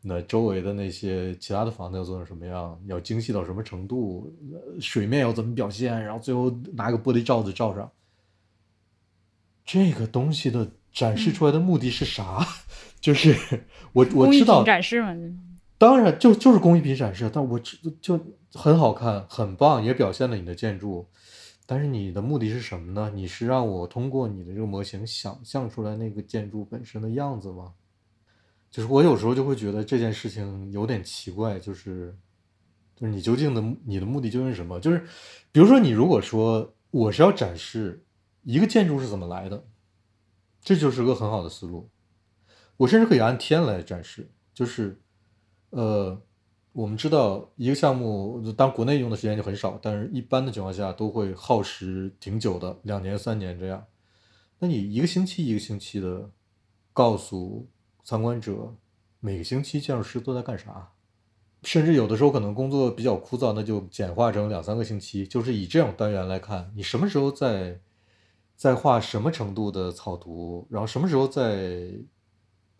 那周围的那些其他的房子要做成什么样，要精细到什么程度，水面要怎么表现，然后最后拿个玻璃罩子罩上。这个东西的展示出来的目的是啥？就是我我知道展示嘛，当然就就是工艺品展示，但我知就很好看，很棒，也表现了你的建筑。但是你的目的是什么呢？你是让我通过你的这个模型想象出来那个建筑本身的样子吗？就是我有时候就会觉得这件事情有点奇怪，就是就是你究竟的你的目的究竟是什么？就是比如说，你如果说我是要展示一个建筑是怎么来的，这就是个很好的思路。我甚至可以按天来展示，就是呃，我们知道一个项目，当国内用的时间就很少，但是一般的情况下都会耗时挺久的，两年三年这样。那你一个星期一个星期的告诉参观者，每个星期建筑师都在干啥？甚至有的时候可能工作比较枯燥，那就简化成两三个星期，就是以这种单元来看，你什么时候在在画什么程度的草图，然后什么时候在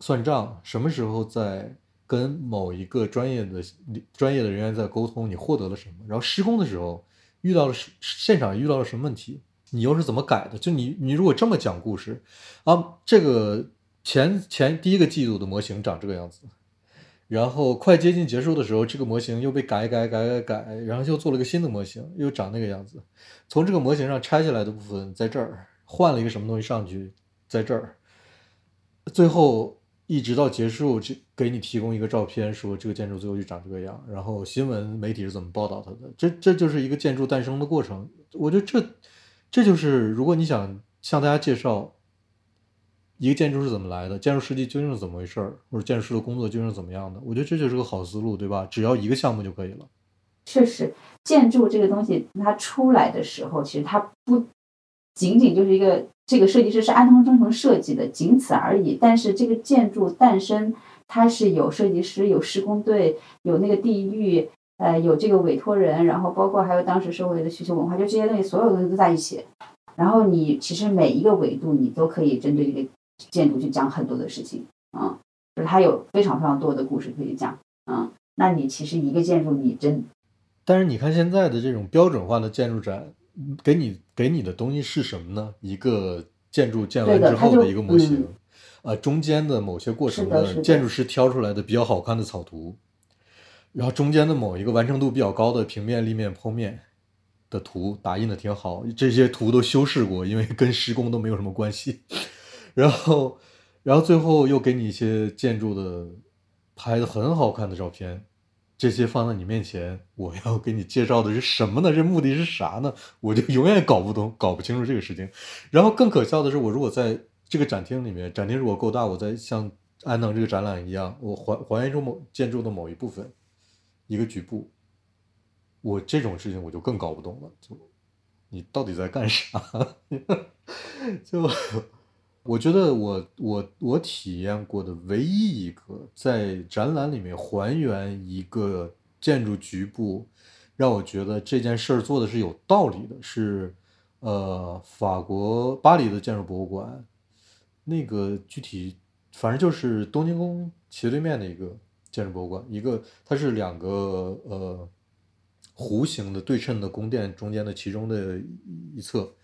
算账，什么时候在跟某一个专业的专业的人员在沟通，你获得了什么？然后施工的时候遇到了现场遇到了什么问题，你又是怎么改的？就你你如果这么讲故事啊，这个前前第一个季度的模型长这个样子。然后快接近结束的时候，这个模型又被改改改改改，然后又做了个新的模型，又长那个样子。从这个模型上拆下来的部分在这儿，换了一个什么东西上去，在这儿。最后一直到结束，这给你提供一个照片，说这个建筑最后就长这个样。然后新闻媒体是怎么报道它的？这这就是一个建筑诞生的过程。我觉得这这就是如果你想向大家介绍。一个建筑是怎么来的？建筑设计究竟是怎么回事儿？或者建筑师的工作究竟是怎么样的？我觉得这就是个好思路，对吧？只要一个项目就可以了。确实，建筑这个东西它出来的时候，其实它不仅仅就是一个这个设计师是安藤忠雄设计的，仅此而已。但是这个建筑诞生，它是有设计师、有施工队、有那个地域，呃，有这个委托人，然后包括还有当时社会的需求文化，就这些东西，所有东西都在一起。然后你其实每一个维度，你都可以针对这个。建筑去讲很多的事情，嗯，就是它有非常非常多的故事可以讲，嗯，那你其实一个建筑你真，但是你看现在的这种标准化的建筑展，给你给你的东西是什么呢？一个建筑建完之后的一个模型，呃，中间的某些过程的建筑师挑出来的比较好看的草图，然后中间的某一个完成度比较高的平面、立面、剖面的图打印的挺好，这些图都修饰过，因为跟施工都没有什么关系。然后，然后最后又给你一些建筑的拍的很好看的照片，这些放在你面前，我要给你介绍的是什么呢？这目的是啥呢？我就永远搞不懂、搞不清楚这个事情。然后更可笑的是，我如果在这个展厅里面，展厅如果够大，我在像安能这个展览一样，我还还原出某建筑的某一部分，一个局部，我这种事情我就更搞不懂了。就你到底在干啥？就。我觉得我我我体验过的唯一一个在展览里面还原一个建筑局部，让我觉得这件事儿做的是有道理的，是呃法国巴黎的建筑博物馆，那个具体反正就是东京宫斜对面的一个建筑博物馆，一个它是两个呃弧形的对称的宫殿中间的其中的一侧。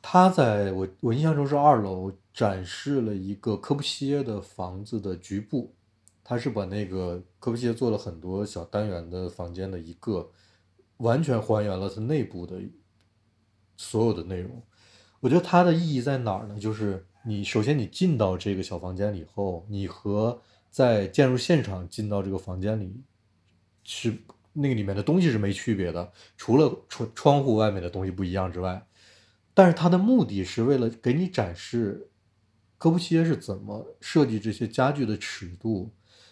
他在我我印象中是二楼展示了一个科布西耶的房子的局部，他是把那个科布西耶做了很多小单元的房间的一个，完全还原了它内部的所有的内容。我觉得它的意义在哪儿呢？就是你首先你进到这个小房间里后，你和在建筑现场进到这个房间里，是那个里面的东西是没区别的，除了窗窗户外面的东西不一样之外。但是它的目的是为了给你展示，科布西耶是怎么设计这些家具的尺度，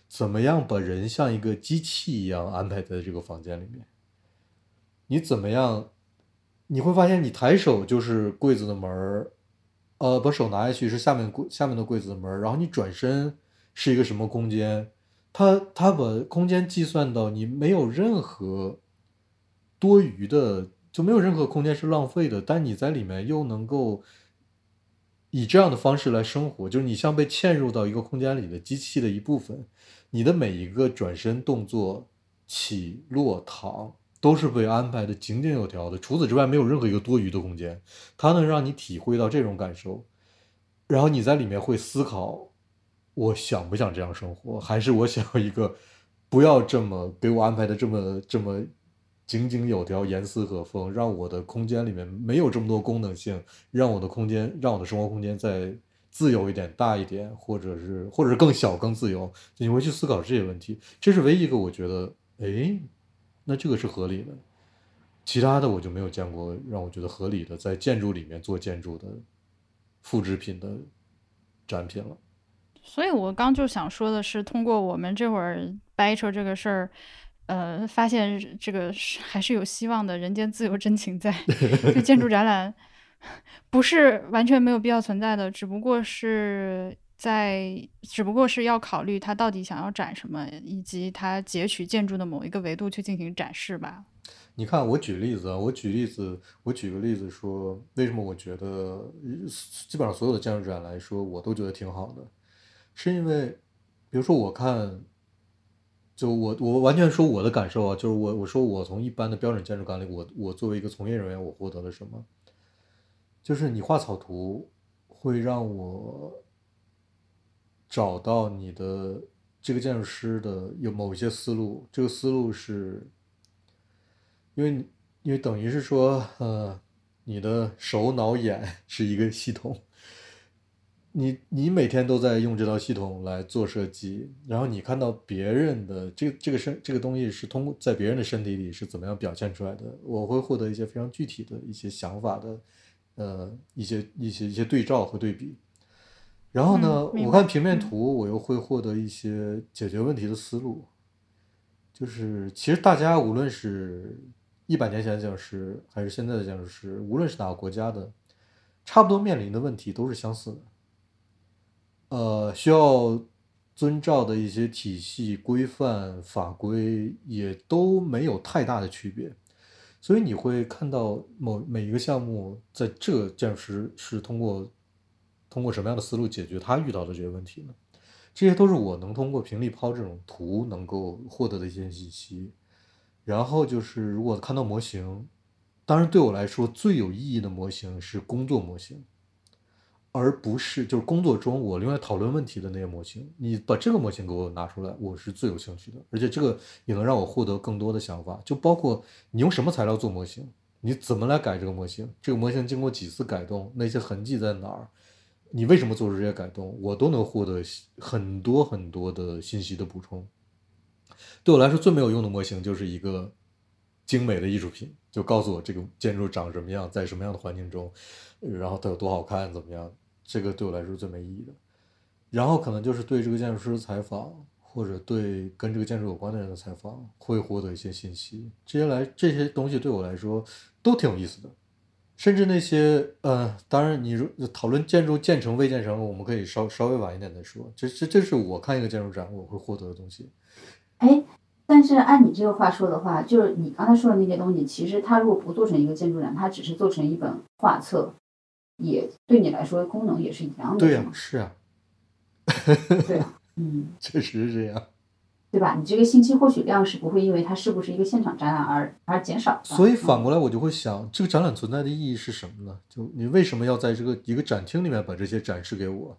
怎么样把人像一个机器一样安排在这个房间里面。你怎么样？你会发现，你抬手就是柜子的门儿，呃，把手拿下去是下面柜下面的柜子的门，然后你转身是一个什么空间？它它把空间计算到你没有任何多余的。就没有任何空间是浪费的，但你在里面又能够以这样的方式来生活，就是你像被嵌入到一个空间里的机器的一部分，你的每一个转身动作、起落躺都是被安排的井井有条的。除此之外，没有任何一个多余的空间，它能让你体会到这种感受。然后你在里面会思考：我想不想这样生活？还是我想要一个不要这么给我安排的这么这么。井井有条，严丝合缝，让我的空间里面没有这么多功能性，让我的空间，让我的生活空间再自由一点、大一点，或者是或者是更小、更自由。你会去思考这些问题，这是唯一一个我觉得，哎，那这个是合理的。其他的我就没有见过让我觉得合理的在建筑里面做建筑的复制品的展品了。所以我刚就想说的是，通过我们这会儿掰扯这个事儿，呃，发现这个是还是有希望的，人间自有真情在。就建筑展览 不是完全没有必要存在的，只不过是在，只不过是要考虑他到底想要展什么，以及他截取建筑的某一个维度去进行展示吧。你看，我举例子啊，我举例子，我举个例子说，为什么我觉得基本上所有的建筑展来说，我都觉得挺好的。是因为，比如说我看，就我我完全说我的感受啊，就是我我说我从一般的标准建筑感里，我我作为一个从业人员，我获得了什么？就是你画草图会让我找到你的这个建筑师的有某一些思路，这个思路是，因为因为等于是说，呃，你的手脑眼是一个系统。你你每天都在用这套系统来做设计，然后你看到别人的这这个身这个东西是通过在别人的身体里是怎么样表现出来的，我会获得一些非常具体的一些想法的，呃，一些一些一些对照和对比。然后呢，我看平面图，我又会获得一些解决问题的思路。就是其实大家无论是一百年前的建筑师，还是现在的建筑师，无论是哪个国家的，差不多面临的问题都是相似的。呃，需要遵照的一些体系、规范、法规也都没有太大的区别，所以你会看到某每一个项目在这个建筑师是通过通过什么样的思路解决他遇到的这些问题呢？这些都是我能通过平力抛这种图能够获得的一些信息。然后就是如果看到模型，当然对我来说最有意义的模型是工作模型。而不是就是工作中我另外讨论问题的那些模型，你把这个模型给我拿出来，我是最有兴趣的，而且这个也能让我获得更多的想法。就包括你用什么材料做模型，你怎么来改这个模型，这个模型经过几次改动，那些痕迹在哪儿，你为什么做出这些改动，我都能获得很多很多的信息的补充。对我来说最没有用的模型就是一个精美的艺术品，就告诉我这个建筑长什么样，在什么样的环境中，然后它有多好看，怎么样。这个对我来说最没意义的，然后可能就是对这个建筑师采访，或者对跟这个建筑有关的人的采访，会获得一些信息。这些来这些东西对我来说都挺有意思的，甚至那些呃，当然你如讨论建筑建成未建成，我们可以稍稍微晚一点再说。这这这是我看一个建筑展我会获得的东西。哎，但是按你这个话说的话，就是你刚才说的那些东西，其实它如果不做成一个建筑展，它只是做成一本画册。也对你来说功能也是一样的，对呀，是啊，对啊，嗯，确实是这样，对吧？你这个信息获取量是不会因为它是不是一个现场展览而而减少的。所以反过来我就会想，这个展览存在的意义是什么呢？就你为什么要在这个一个展厅里面把这些展示给我？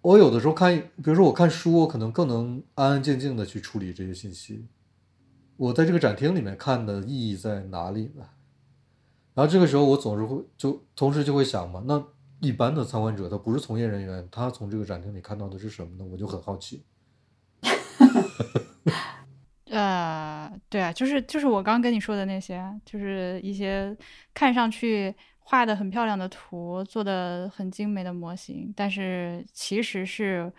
我有的时候看，比如说我看书，我可能更能安安静静的去处理这些信息。我在这个展厅里面看的意义在哪里呢？然后这个时候，我总是会就同时就会想嘛，那一般的参观者他不是从业人员，他从这个展厅里看到的是什么呢？我就很好奇。呃，对啊，就是就是我刚跟你说的那些，就是一些看上去画的很漂亮的图，做的很精美的模型，但是其实是。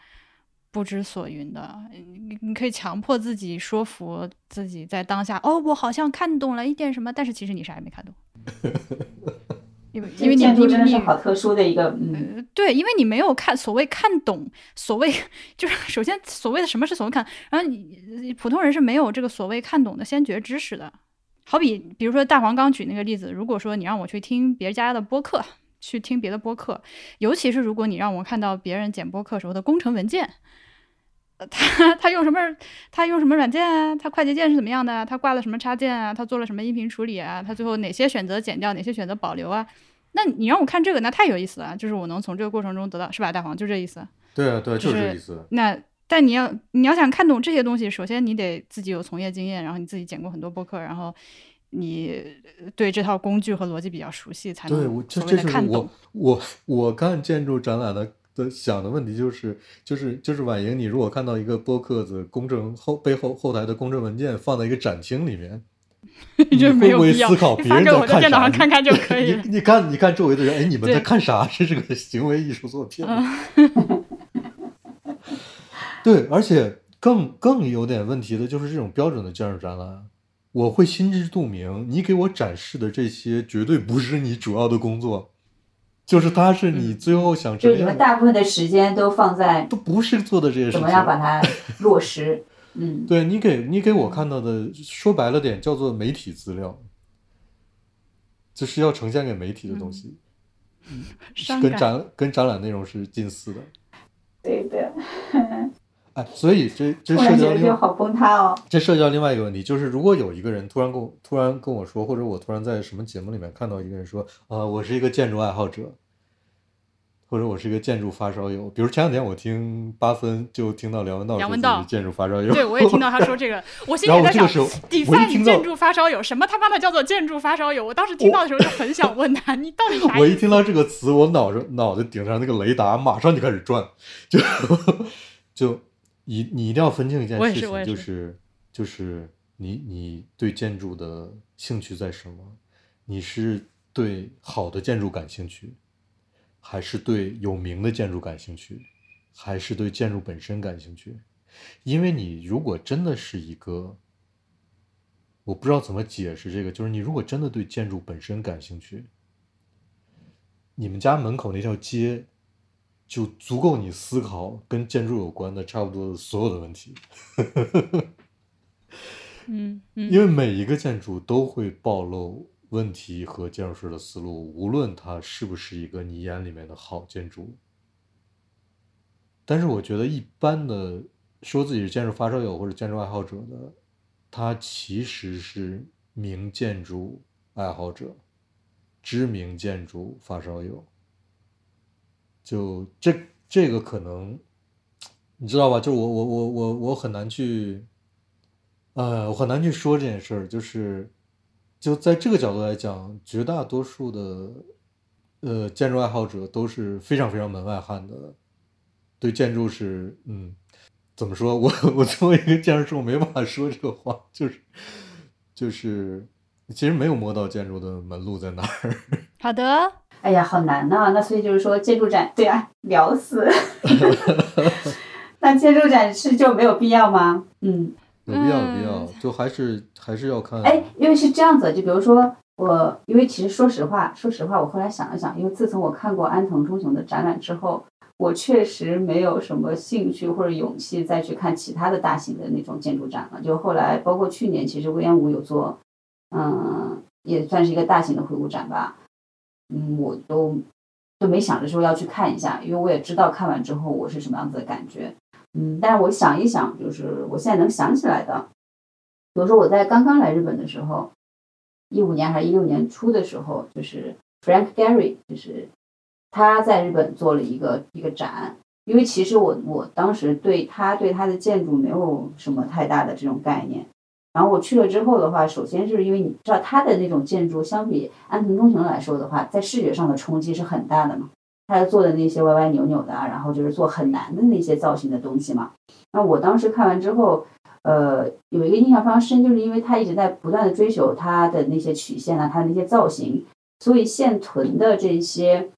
不知所云的，你你可以强迫自己说服自己，在当下，哦，我好像看懂了一点什么，但是其实你啥也没看懂，因为因为你你真的是好特殊的一个，嗯，对，因为你没有看所谓看懂，所谓 就是首先所谓的什么是所谓看，然后你普通人是没有这个所谓看懂的先决知识的，好比比如说大黄刚举那个例子，如果说你让我去听别人家的播客，去听别的播客，尤其是如果你让我看到别人剪播客时候的工程文件。他他用什么？他用什么软件啊？他快捷键是怎么样的？他挂了什么插件啊？他做了什么音频处理啊？他最后哪些选择剪掉，哪些选择保留啊？那你让我看这个，那太有意思了。就是我能从这个过程中得到，是吧？大黄就这意思。对啊，对，就是这意思。那但你要你要想看懂这些东西，首先你得自己有从业经验，然后你自己剪过很多播客，然后你对这套工具和逻辑比较熟悉，才能所谓的看懂。我我看建筑展览的。的想的问题就是，就是就是婉莹，你如果看到一个播客的公证后背后后台的公证文件放在一个展厅里面，你就没会不会有必要思考别你发给人在看我在电脑啥？上看看就可以了你你看，你看周围的人，哎，你们在看啥？这是个行为艺术作品。嗯对，而且更更有点问题的就是这种标准的建筑展览，我会心知肚明，你给我展示的这些绝对不是你主要的工作，就是它是你最后想就是你们大部分的时间都放在都不是做的这些事情。怎么样把它落实。嗯，对你给你给我看到的，说白了点叫做媒体资料，就是要呈现给媒体的东西，跟。展跟展览内容是近似的。对的。哎，所以这这突然觉涉及到另外得就好崩塌哦。这涉及到另外一个问题，就是如果有一个人突然跟我突然跟我说，或者我突然在什么节目里面看到一个人说，啊、我是一个建筑爱好者，或者我是一个建筑发烧友。比如前两天我听八分就听到梁文道梁文道说自己是建筑发烧友，对，我也听到他说这个，我心然里在想后我这个时候，，define 听到建筑发烧友，什么他妈的叫做建筑发烧友？我当时听到的时候就很想问他，你到底啥？我一听到这个词，我脑着脑袋顶上那个雷达马上就开始转，就 就一你一定要分清一件事情，就是是就是你你对建筑的兴趣在什么？你是对好的建筑感兴趣，还是对有名的建筑感兴趣，还是对建筑本身感兴趣？因为你如果真的是一个，我不知道怎么解释这个，就是你如果真的对建筑本身感兴趣，你们家门口那条街就足够你思考跟建筑有关的差不多的所有的问题，嗯嗯，因为每一个建筑都会暴露问题和建筑师的思路，无论它是不是一个你眼里面的好建筑。但是我觉得一般的说自己是建筑发烧友或者建筑爱好者的，他其实是名建筑爱好者，知名建筑发烧友。就这这个可能，你知道吧？就我我我我我很难去，呃，我很难去说这件事儿。就是就在这个角度来讲，绝大多数的呃建筑爱好者都是非常非常门外汉的，对建筑是嗯，怎么说？我我作为一个建筑师，我没办法说这个话，就是就是其实没有摸到建筑的门路在哪儿。好的，哎呀，好难呐、那所以就是说，建筑展，对啊，聊死。那建筑展示就没有必要吗？嗯，有必要，有必要嗯，就还是还是要看。哎，因为是这样子，就比如说我，因为其实说实话，说实话，我后来想了想，因为自从我看过安藤忠雄的展览之后，我确实没有什么兴趣或者勇气再去看其他的大型的那种建筑展了。就后来，包括去年，其实威严武有做，嗯，也算是一个大型的回顾展吧。嗯，我都都没想着说要去看一下，因为我也知道看完之后我是什么样子的感觉。嗯，但是我想一想，就是我现在能想起来的，比如说我在刚刚来日本的时候，一五年还是一六年初的时候，就是 Frank Gehry，就是他在日本做了一个一个展。因为其实我我当时对他对他的建筑没有什么太大的这种概念，然后我去了之后的话，首先是因为你知道他的那种建筑相比安藤忠雄来说的话，在视觉上的冲击是很大的嘛。他做的那些歪歪扭扭的啊，然后就是做很难的那些造型的东西嘛。那我当时看完之后，呃，有一个印象非常深，就是因为他一直在不断的追求他的那些曲线啊，他的那些造型，所以现存的这些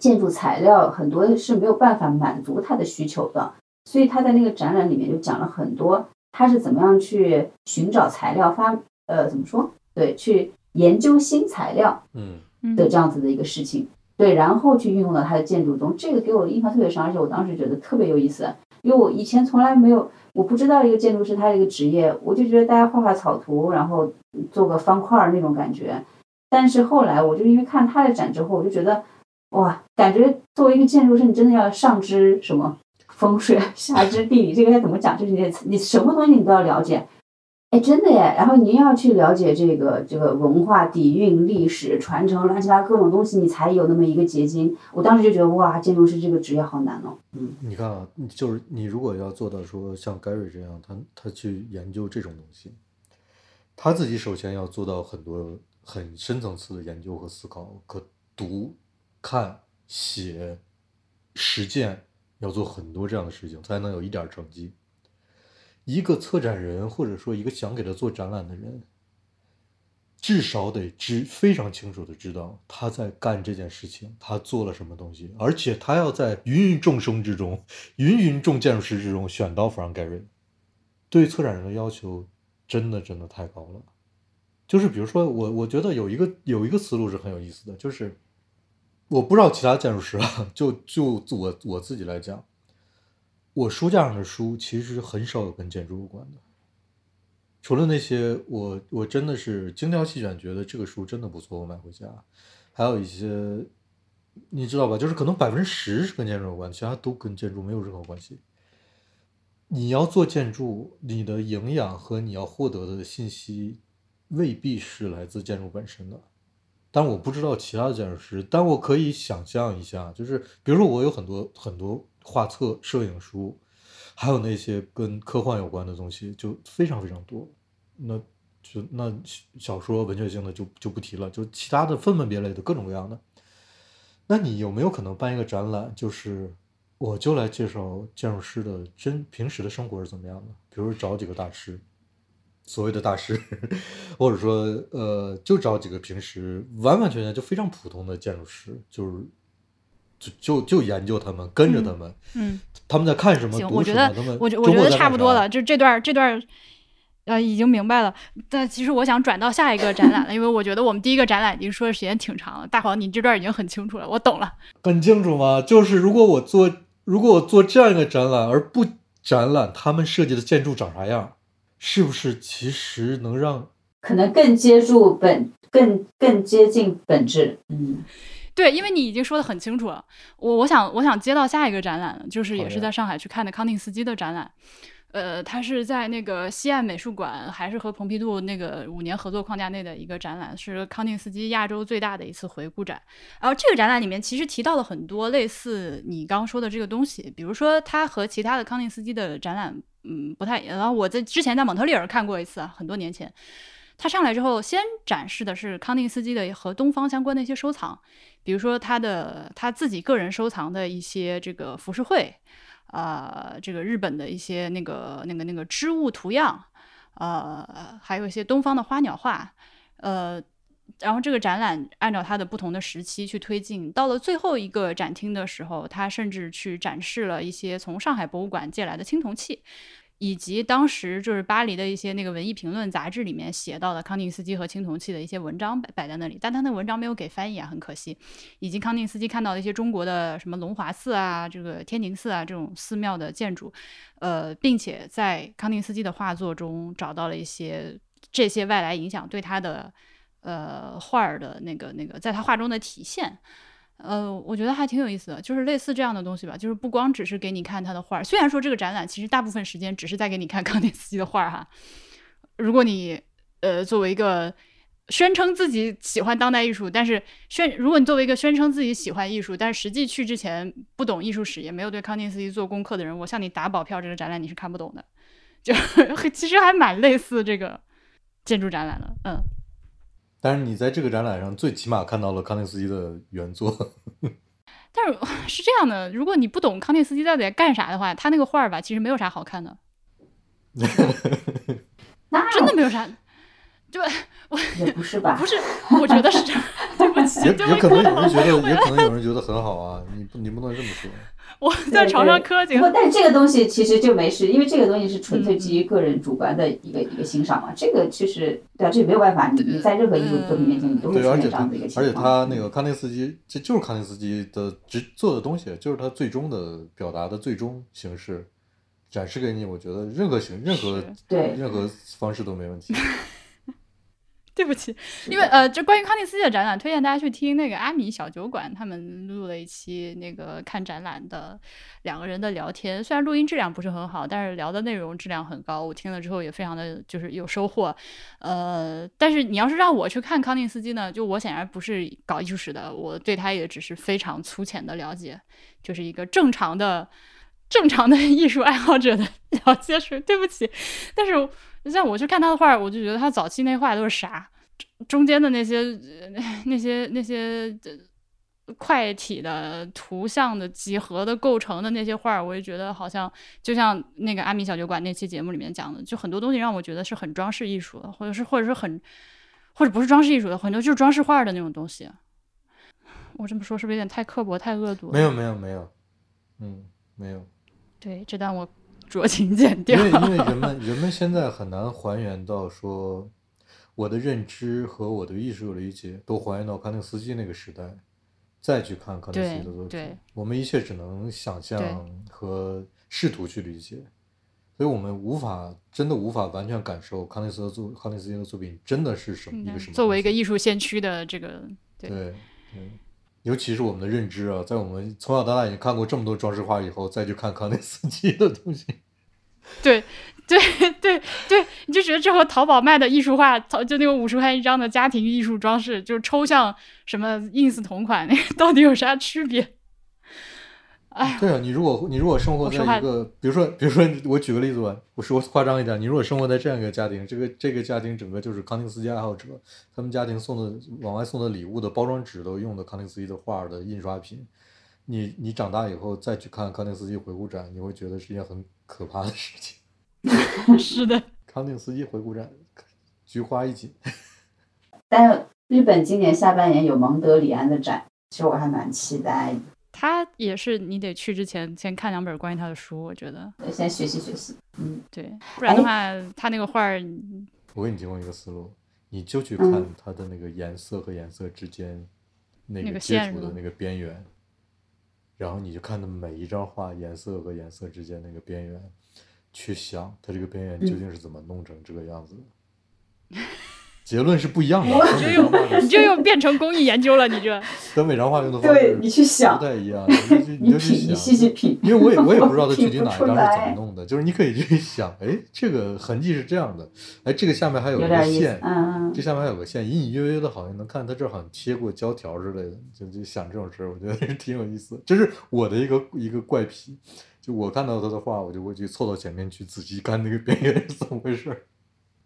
建筑材料很多是没有办法满足他的需求的。所以他在那个展览里面就讲了很多，他是怎么样去寻找材料发，呃，怎么说？对，去研究新材料，嗯嗯的这样子的一个事情，对，然后去运用到他的建筑中，这个给我印象特别深，而且我当时觉得特别有意思，因为我以前从来没有，我不知道一个建筑师他这个职业，我就觉得大家画画草图，然后做个方块儿那种感觉，但是后来我就因为看他的展之后，我就觉得，哇，感觉作为一个建筑师，你真的要上知什么风水，下知地理，这个该怎么讲？就是你你什么东西你都要了解。哎，真的耶！然后您要去了解这个这个文化底蕴、历史传承，乱七八糟各种东西，你才有那么一个结晶。我当时就觉得，哇，建筑师这个职业好难哦。嗯，你看啊，就是你如果要做到说像 Gary 这样，他他去研究这种东西，他自己首先要做到很多很深层次的研究和思考，可读、看、写、实践，要做很多这样的事情，才能有一点成绩。一个策展人或者说一个想给他做展览的人，至少得知非常清楚的知道他在干这件事情，他做了什么东西，而且他要在芸芸众生之中、芸芸众建筑师之中选到弗朗盖瑞，对策展人的要求真的真的太高了。就是比如说，我我觉得有一个有一个思路是很有意思的，就是我不知道其他建筑师啊，就就我我自己来讲，我书架上的书其实很少有跟建筑有关的。除了那些我我真的是精挑细选，觉得这个书真的不错，我买回家。还有一些你知道吧，就是可能百分之十是跟建筑有关，其他都跟建筑没有任何关系。你要做建筑，你的营养和你要获得的信息未必是来自建筑本身的。但我不知道其他的建筑师，但我可以想象一下，就是比如说我有很多很多画册、摄影书。还有那些跟科幻有关的东西就非常非常多，那就那小说文学性的就就不提了，就其他的分门别类的各种各样的。那你有没有可能办一个展览，就是我就来介绍建筑师的真平时的生活是怎么样的？比如找几个大师，所谓的大师，或者说呃，就找几个平时完完全全就非常普通的建筑师，就是。就就就研究他们，跟着他们，嗯，他们在看什么？行，我觉得我觉我觉得差不多了，就这段这段，呃，已经明白了。但其实我想转到下一个展览了，因为我觉得我们第一个展览已经说的时间挺长了。大黄，你这段已经很清楚了，我懂了。很清楚吗？就是如果我做，如果我做这样一个展览，而不展览他们设计的建筑长啥样，是不是其实能让可能更接住本，更更接近本质？嗯。对，因为你已经说的很清楚了，我我想我想接到下一个展览，就是也是在上海去看的康定斯基的展览，呃，他是在那个西岸美术馆，还是和蓬皮杜那个五年合作框架内的一个展览，是康定斯基亚洲最大的一次回顾展。然后这个展览里面其实提到了很多类似你刚刚说的这个东西，比如说他和其他的康定斯基的展览，嗯，不太。然后我在之前在蒙特利尔看过一次，很多年前。他上来之后，先展示的是康定斯基的和东方相关的一些收藏，比如说他的他自己个人收藏的一些这个浮世绘，啊，这个日本的一些那个那个那个织物图样，呃，还有一些东方的花鸟画，呃，然后这个展览按照它的不同的时期去推进，到了最后一个展厅的时候，他甚至去展示了一些从上海博物馆借来的青铜器。以及当时就是巴黎的一些那个文艺评论杂志里面写到的康定斯基和青铜器的一些文章摆摆在那里，但他那文章没有给翻译啊，很可惜。以及康定斯基看到的一些中国的什么龙华寺啊、这个天宁寺啊这种寺庙的建筑，呃，并且在康定斯基的画作中找到了一些这些外来影响对他的呃画儿的那个那个在他画中的体现。呃，我觉得还挺有意思的，就是类似这样的东西吧，就是不光只是给你看他的画。虽然说这个展览其实大部分时间只是在给你看康定斯基的画哈。如果你呃作为一个宣称自己喜欢当代艺术，但是宣如果你作为一个宣称自己喜欢艺术，但是实际去之前不懂艺术史，也没有对康定斯基做功课的人，我向你打保票，这个展览你是看不懂的。就其实还蛮类似这个建筑展览的，嗯。但是你在这个展览上最起码看到了康定斯基的原作。但是 是这样的，如果你不懂康定斯基到底在干啥的话，他那个画儿吧，其实没有啥好看的。真的没有啥，对我也不是吧？不是，我觉得是这样。对不起，也也可能有人觉得，也可能有人觉得很好啊。你不，你不能这么说。我在床上磕几个，但是这个东西其实就没事，因为这个东西是纯粹基于个人主观的一个一个欣赏嘛。这个其实对啊，这没有办法，你你在任何艺术作品面前，你都会出现这样的一个情况。而且他那个康定斯基，这就是康定斯基的直做的东西，就是他最终的表达的最终形式，展示给你。我觉得任何形任何对任何方式都没问题。对不起，因为呃，就关于康定斯基的展览，推荐大家去听那个阿米小酒馆，他们录了一期那个看展览的两个人的聊天。虽然录音质量不是很好，但是聊的内容质量很高，我听了之后也非常的就是有收获。呃，但是你要是让我去看康定斯基呢，就我显然不是搞艺术史的，我对他也只是非常粗浅的了解，就是一个正常的正常的 艺术爱好者的 了解水。对不起，但是。像我去看他的画，我就觉得他早期那画都是啥，中间的那些那些那些快体的图像的几何的构成的那些画，我也觉得好像就像那个阿米小酒馆那期节目里面讲的，就很多东西让我觉得是很装饰艺术的，或者是或者是很或者不是装饰艺术的，很多就是装饰画的那种东西。我这么说是不是有点太刻薄、太恶毒？没有，没有，没有，嗯，没有。对，这段我酌情剪掉。因为因为人们人们现在很难还原到说我的认知和我对艺术的理解都还原到康定斯基那个时代，再去看康定斯基的作品，我们一切只能想象和试图去理解，所以我们无法真的无法完全感受康定斯的作康定斯基的作品真的是什么一个什么。作为一个艺术先驱的这个对对。尤其是我们的认知啊，在我们从小到大已经看过这么多装饰画以后，再去看康定斯基的东西，对，对，对，对，你就觉得这和淘宝卖的艺术画，就那个五十块一张的家庭艺术装饰，就是抽象什么 ins 同款，那个到底有啥区别？哎，对啊，你如果你如果生活在一个，比如说比如说我举个例子吧，我说夸张一点，你如果生活在这样一个家庭，这个这个家庭整个就是康定斯基爱好者，他们家庭送的往外送的礼物的包装纸都用的康定斯基的画的印刷品，你你长大以后再去看康定斯基回顾展，你会觉得是一件很可怕的事情。是的，康定斯基回顾展，菊花一紧。但日本今年下半年有蒙德里安的展，其实我还蛮期待。他也是，你得去之前先看两本关于他的书，我觉得。先学习学习，嗯，对，不然的话，他那个画儿。我给你提供一个思路，你就去看他的那个颜色和颜色之间那个接触的那个边缘，然后你就看他每一张画颜色和颜色之间那个边缘，去想它这个边缘究竟是怎么弄成这个样子的。结论是不一样的，你这又你就又变成工艺研究了，你这。跟美张画用的方式你去想。不太一样，你就去 你，细细品，因为我也我也不知道它具体哪一张是怎么弄的，就是你可以去想，哎，这个痕迹是这样的，哎，这个下面还有一个线，嗯这下面还有个线，隐隐约约的好像能看它这好像贴过胶条之类的，就就想这种事儿，我觉得挺有意思，这是我的一个一个怪癖，就我看到他的画，我就会去凑到前面去仔细看那个边缘是怎么回事儿。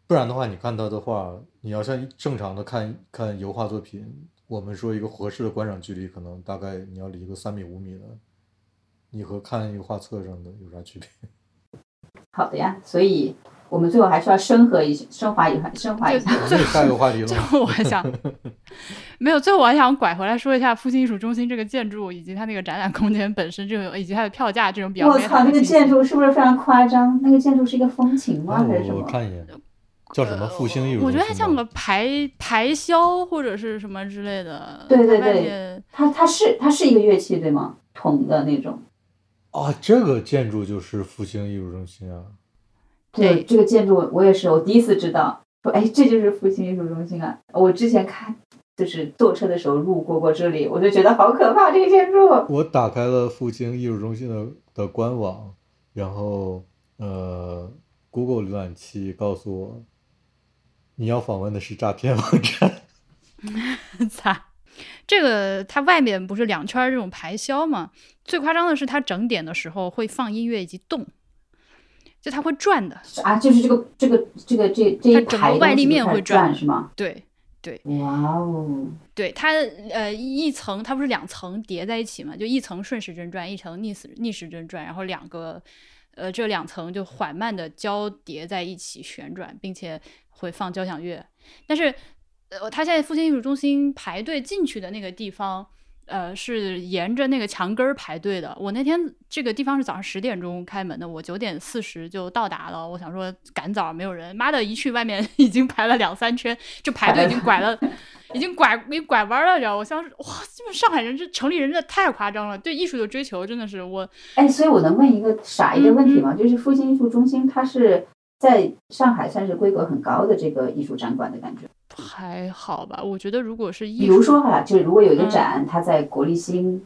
不然的话，你看他的画，你要像正常的看看油画作品，我们说一个合适的观赏距离，可能大概你要离个三米五米的，你和看一个画册上的有啥区别？好的呀，所以我们最后还是要升华一升华一下，升华一下。下一个话题了。最后我还想，没有，最后我还想拐回来说一下复兴艺术中心这个建筑以及它那个展览空间本身这种，以及它的票价这种比较。我操，那个建筑是不是非常夸张？那个建筑是一个风情吗？还是什么？我看一眼。叫什么复兴艺术？我觉得它像个排排箫或者是什么之类的。对对对，它它是它是一个乐器对吗？铜的那种。啊，这个建筑就是复兴艺术中心啊。对，这个建筑我也是，我第一次知道，说哎，这就是复兴艺术中心啊！我之前看就是坐车的时候路过过这里，我就觉得好可怕这个建筑。我打开了复兴艺术中心的的官网，然后呃，Google 浏览器告诉我。你要访问的是诈骗网站？咋？这个它外面不是两圈这种排箫吗？最夸张的是它整点的时候会放音乐以及动，就它会转的啊！就是这个这个这个这这一排外立面会转是吗？对对。哇哦！对它呃一层它不是两层叠在一起嘛？就一层顺时针转，一层逆时逆时针转，然后两个呃这两层就缓慢的交叠在一起旋转，并且。会放交响乐，但是，呃，他现在复兴艺术中心排队进去的那个地方，呃，是沿着那个墙根儿排队的。我那天这个地方是早上十点钟开门的，我九点四十就到达了。我想说赶早没有人，妈的，一去外面 已经排了两三圈，就排队已经拐了，已经拐没拐弯了，知道我想哇，这么上海人这城里人真的太夸张了，对艺术的追求真的是我。哎，所以我能问一个傻一个问题吗？就是复兴艺术中心它是。在上海算是规格很高的这个艺术展馆的感觉，还好吧？我觉得如果是艺术比如说哈，就是如果有一个展，它在国立新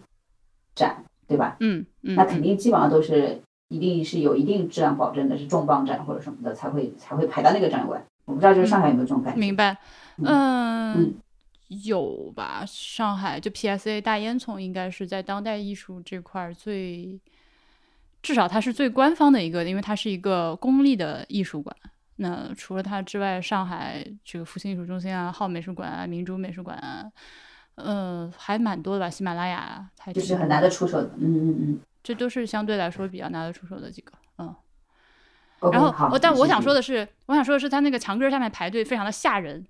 展，对吧？嗯嗯，那肯定基本上都是一定是有一定质量保证的，是重磅展或者什么的才会才会排到那个展馆。我不知道就是上海有没有这种感觉？明白？嗯，有吧？上海就 PSA 大烟囱应该是在当代艺术这块最。至少它是最官方的一个，因为它是一个公立的艺术馆。那除了它之外，上海这个复兴艺术中心啊、浩美术馆啊、明珠美术馆啊，嗯，还蛮多的吧。喜马拉雅，就是很拿得出手的。嗯嗯嗯，这都是相对来说比较拿得出手的几个。嗯。然后我，但我想说的是，我想说的是，它那个墙根下面排队非常的吓人，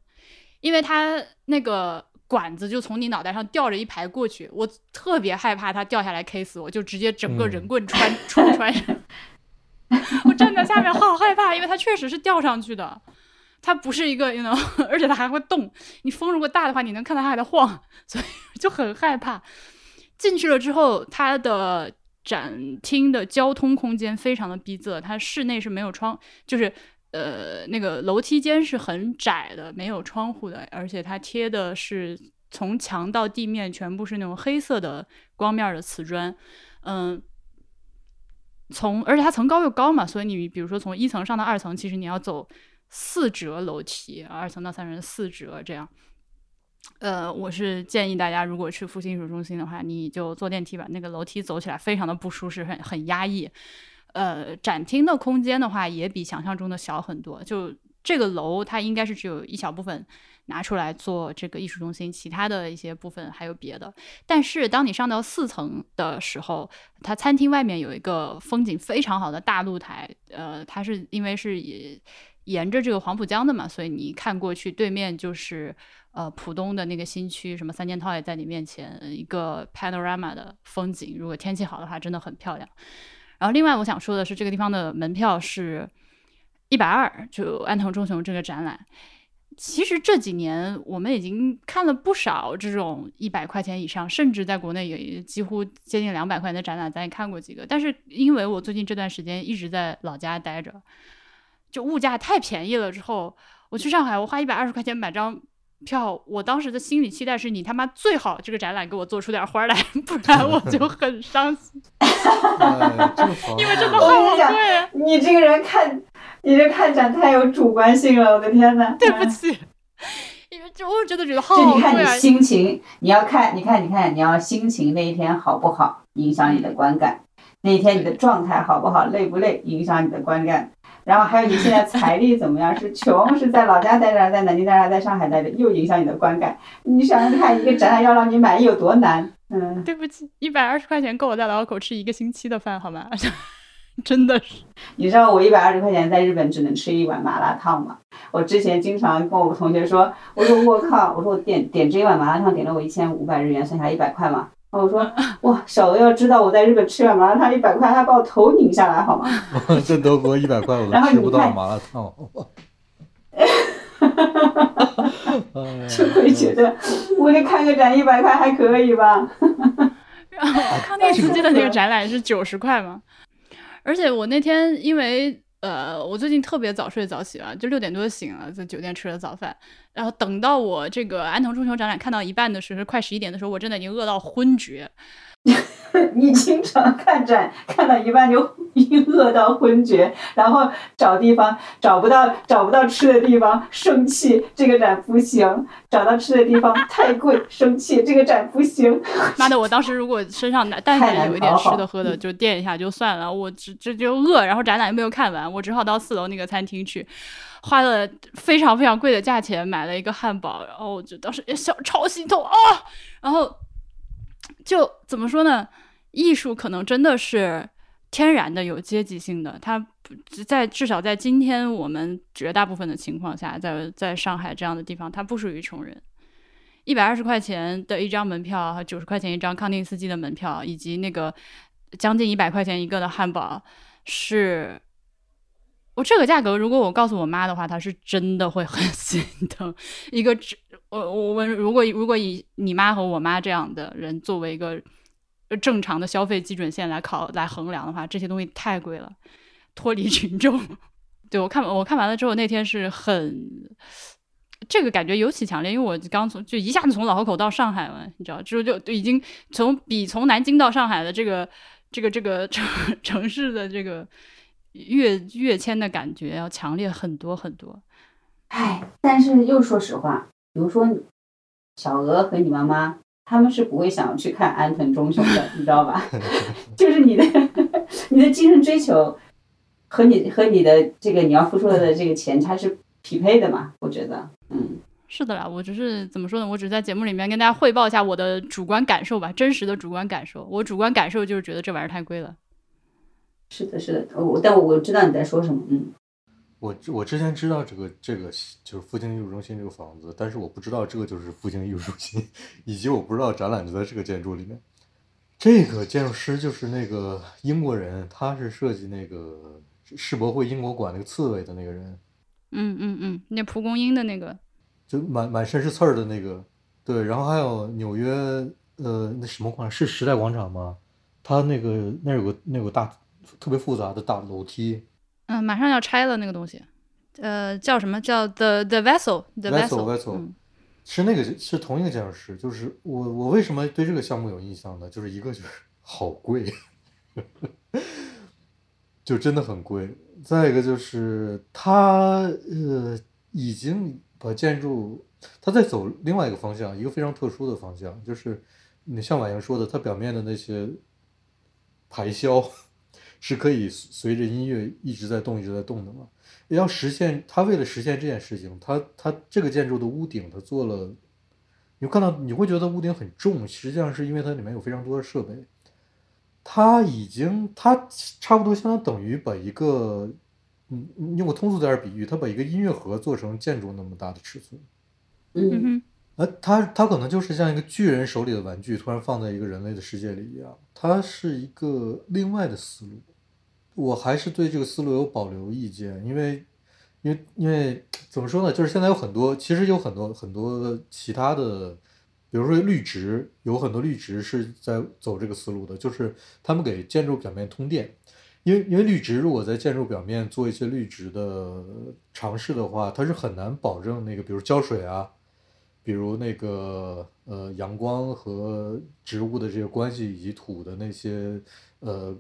因为它那个管子就从你脑袋上吊着一排过去，我特别害怕它掉下来 K 死我，就直接整个人棍穿冲穿上。我站在下面好害怕，因为它确实是吊上去的，它不是一个，you know，而且它还会动。你风如果大的话，你能看到它还在晃，所以就很害怕。进去了之后，它的展厅的交通空间非常的逼仄，它室内是没有窗，就是呃那个楼梯间是很窄的，没有窗户的，而且它贴的是从墙到地面全部是那种黑色的光面的瓷砖，嗯。从而且它层高又高嘛，所以你比如说从一层上到二层，其实你要走四折楼梯，二层到三层四折这样。呃，我是建议大家，如果去复兴艺术中心的话，你就坐电梯吧，那个楼梯走起来非常的不舒适，很很压抑。呃，展厅的空间的话，也比想象中的小很多。就这个楼，它应该是只有一小部分。拿出来做这个艺术中心，其他的一些部分还有别的。但是当你上到四层的时候，它餐厅外面有一个风景非常好的大露台，呃，它是因为是也沿着这个黄浦江的嘛，所以你看过去对面就是呃浦东的那个新区，什么三件套也在你面前，一个 panorama 的风景。如果天气好的话，真的很漂亮。然后另外我想说的是，这个地方的门票是一百二，就安藤忠雄这个展览。其实这几年我们已经看了不少这种一百块钱以上，甚至在国内也几乎接近两百块钱的展览，咱也看过几个。但是因为我最近这段时间一直在老家待着，就物价太便宜了。之后我去上海，我花一百二十块钱买张票，我当时的心理期待是你他妈最好这个展览给我做出点花来，不然我就很伤心。因为真的好贵。你这个人看。你这看展太有主观性了，我的天呐！对不起，因为就我真的觉得好贵就你看你心情，你要看，你看，你看，你要心情那一天好不好，影响你的观感；那一天你的状态好不好，累不累，影响你的观感。然后还有你现在财力怎么样？是穷，是在老家待着，在南京待着，在上海待着，又影响你的观感。你想想看，一个展览要让你满意有多难？嗯，对不起，一百二十块钱够我在老口吃一个星期的饭，好吗？真的是，你知道我一百二十块钱在日本只能吃一碗麻辣烫吗？我之前经常跟我同学说，我说我靠，我说我点点这一碗麻辣烫点了我一千五百日元，算下来一百块嘛。然后我说哇，小鹅要知道我在日本吃碗麻辣烫一百块，他把我头拧下来好吗？在德国一百块我都吃不到麻辣烫。就会觉得我给看个展一百块还可以吧？然后康定斯基的那个展览是九十块嘛？而且我那天因为呃，我最近特别早睡早起啊，就六点多醒了，在酒店吃了早饭，然后等到我这个安藤忠雄展览看到一半的时候，快十一点的时候，我真的已经饿到昏厥。你经常看展看到一半就 饿到昏厥，然后找地方找不到找不到吃的地方生气，这个展不行；找到吃的地方太贵，生气，这个展不行。妈的！我当时如果身上但凡有一点吃的喝的，就垫一下就算了。我这这就饿，然后展览又没有看完，我只好到四楼那个餐厅去，花了非常非常贵的价钱买了一个汉堡，然后我就当时小超心痛啊，然后。就怎么说呢？艺术可能真的是天然的有阶级性的，它在至少在今天我们绝大部分的情况下，在在上海这样的地方，它不属于穷人。一百二十块钱的一张门票和九十块钱一张康定斯基的门票，以及那个将近一百块钱一个的汉堡，是我这个价格，如果我告诉我妈的话，她是真的会很 心疼。一个。我我问，如果如果以你妈和我妈这样的人作为一个正常的消费基准线来考来衡量的话，这些东西太贵了，脱离群众。对我看我看完了之后，那天是很这个感觉尤其强烈，因为我刚从就一下子从老河口到上海了，你知道，就就已经从比从南京到上海的这个这个这个城 城市的这个跃跃迁的感觉要强烈很多很多。唉，但是又说实话。比如说，小鹅和你妈妈，他们是不会想要去看安藤忠雄的，你知道吧？就是你的 你的精神追求和你和你的这个你要付出的这个钱，它是匹配的嘛？我觉得，嗯，是的啦。我只是怎么说呢？我只是在节目里面跟大家汇报一下我的主观感受吧，真实的主观感受。我主观感受就是觉得这玩意儿太贵了。是的，是的，我但我知道你在说什么，嗯。我我之前知道这个这个就是复兴艺术中心这个房子，但是我不知道这个就是复兴艺术中心，以及我不知道展览就在这个建筑里面。这个建筑师就是那个英国人，他是设计那个世博会英国馆那个刺猬的那个人，嗯嗯嗯，那蒲公英的那个，就满满身是刺儿的那个。对，然后还有纽约呃那什么广场是时代广场吗？他那个那有个那有个大特别复杂的大楼梯，嗯，马上要拆了那个东西，呃，叫什么叫 the the vessel，the vessel vessel，嗯是那个是同一个建筑师，就是我我为什么对这个项目有印象呢？就是一个就是 好贵，就真的很贵。再一个就是他呃已经把建筑，他在走另外一个方向，一个非常特殊的方向，就是你像婉莹说的，它表面的那些排箫是可以随着音乐一直在动一直在动的嘛。要实现他为了实现这件事情，他他这个建筑的屋顶他做了，你看到你会觉得屋顶很重，实际上是因为它里面有非常多的设备。他已经他差不多相当等于把一个，嗯，用个通俗点儿比喻，他把一个音乐盒做成建筑那么大的尺寸。嗯，嗯哼，呃，他他可能就是像一个巨人手里的玩具，突然放在一个人类的世界里一样，它是一个另外的思路。我还是对这个思路有保留意见，因为，因为，因为怎么说呢？就是现在有很多，其实有很多很多其他的，比如说绿植，有很多绿植是在走这个思路的，就是他们给建筑表面通电，因为因为绿植如果在建筑表面做一些绿植的尝试的话，它是很难保证那个，比如浇水啊，比如那个呃阳光和植物的这些关系，以及土的那些呃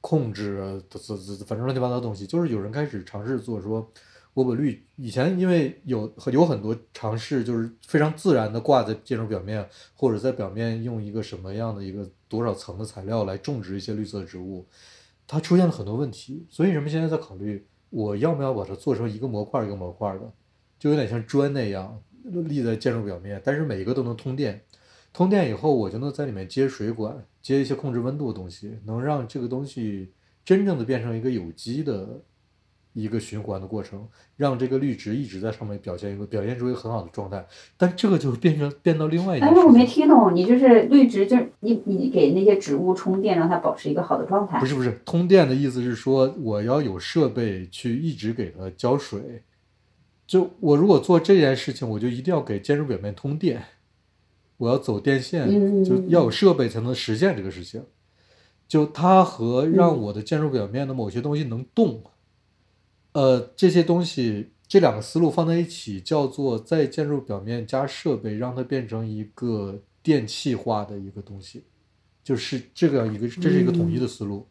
控制啊，这这这反正乱七八糟的东西，就是有人开始尝试做说，我把绿以前因为有有很多尝试，就是非常自然的挂在建筑表面，或者在表面用一个什么样的一个多少层的材料来种植一些绿色植物，它出现了很多问题，所以人们现在在考虑，我要不要把它做成一个模块一个模块的，就有点像砖那样立在建筑表面，但是每一个都能通电。通电以后，我就能在里面接水管，接一些控制温度的东西，能让这个东西真正的变成一个有机的一个循环的过程，让这个绿植一直在上面表现一个表现出一个很好的状态。但这个就变成变到另外一件哎，我没，听懂，你就是绿植，就是你你给那些植物充电，让它保持一个好的状态。不是不是，通电的意思是说我要有设备去一直给它浇水。就我如果做这件事情，我就一定要给建筑表面通电，我要走电线，嗯就要有设备才能实现这个事情。就它和让嗯我的建筑表面的某些东西能动，呃，这些东西这两个思路放在一起，叫做在建筑表面加设备，让它变成一个电气化的一个东西，就是这个一个这是一个统一的思路。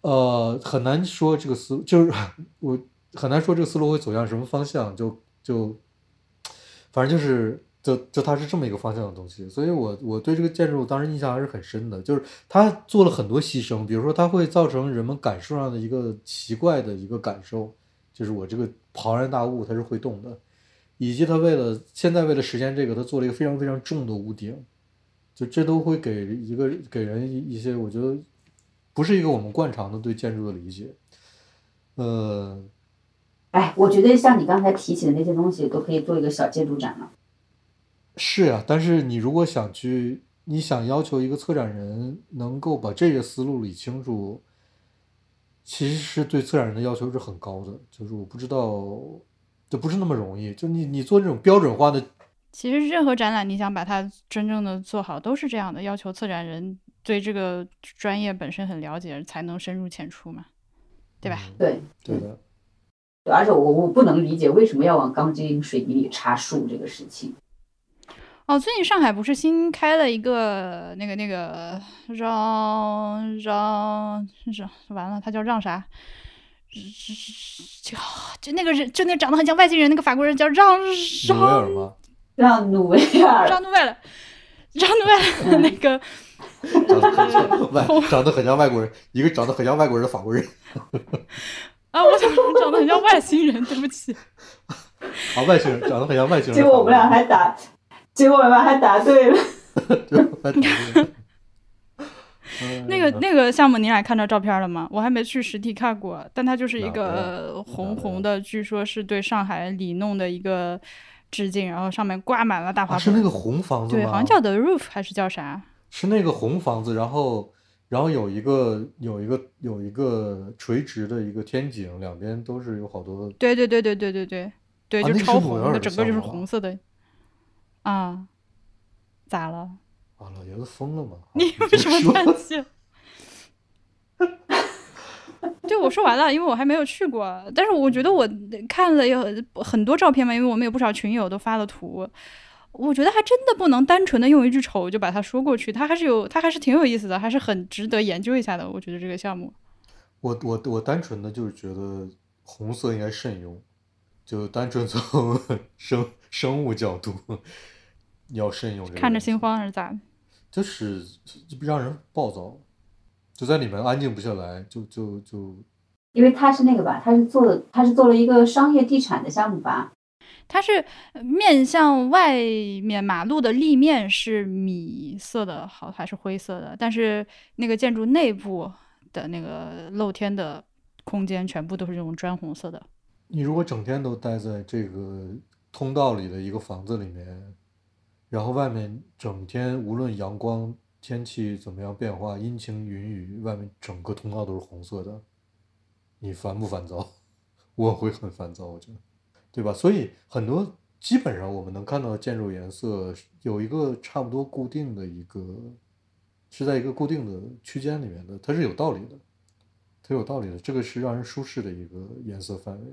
呃，很难说这个思路，就是我很难说这个思路会走向什么方向，就就反正就是就就它是这么一个方向的东西，所以我我对这个建筑当时印象还是很深的，就是它做了很多牺牲，比如说它会造成人们感受上的一个奇怪的一个感受，就是我这个庞然大物它是会动的，以及它为了现在为了实现这个，它做了一个非常非常重的屋顶，就这都会给一个给人一些我觉得不是一个我们惯常的对建筑的理解，呃，哎，我觉得像你刚才提起的那些东西，都可以做一个小建筑展了。是呀，但是你如果想去，你想要求一个策展人能够把这个思路理清楚，其实是对策展人的要求是很高的。就是我不知道，就不是那么容易。就你你做这种标准化的，其实任何展览，你想把它真正的做好，都是这样的，要求策展人对这个专业本身很了解，才能深入浅出嘛，对吧？嗯对，对的，对而且我我不能理解为什么要往钢筋水泥里插树这个事情。哦，最近上海不是新开了一个那个那个让让让完了，他叫让啥？就就那个人，就那长得很像外星人那个法国人叫让努维让尔吗？让努维尔让努维尔，让努维尔那个长得很像外，长得很像外国人，一个长得很像外国人的法国人。啊，我想说长得很像外星人，对不起。啊，外星人长得很像外星人。结果我们俩还答，结果我们还答对了。那个那个项目你俩看到照片了吗？我还没去实体看过，但它就是一个红红的，据说是对上海里弄的一个致敬，然后上面挂满了大花。是那个红房子对，好像叫 The Roof 还是叫啥？是那个红房子，然后然后有一个有一个有一个垂直的一个天井，两边都是有好多。对对对对对对对对，就超红的，整个就是红色的。啊，咋了？啊，老爷子疯了吗？你为什么叹气？对，我说完了，因为我还没有去过。但是我觉得我看了有很多照片嘛，因为我们有不少群友都发了图。我觉得还真的不能单纯的用一句丑就把它说过去，它还是有，它还是挺有意思的，还是很值得研究一下的。我觉得这个项目，我我我单纯的就是觉得红色应该慎用，就单纯从生生物角度要慎用这个。看着心慌还是咋？就是让人暴躁，就在里面安静不下来，就就就，因为他是那个吧，他是做的，他是做了一个商业地产的项目吧，它是面向外面马路的立面是米色的，好还是灰色的？但是那个建筑内部的那个露天的空间全部都是这种砖红色的。你如果整天都待在这个通道里的一个房子里面。然后外面整天无论阳光天气怎么样变化，阴晴云雨，外面整个通道都是红色的，你烦不烦躁？我会很烦躁，我觉得，对吧？所以很多基本上我们能看到的建筑颜色有一个差不多固定的一个，是在一个固定的区间里面的，它是有道理的，它有道理的，这个是让人舒适的一个颜色范围。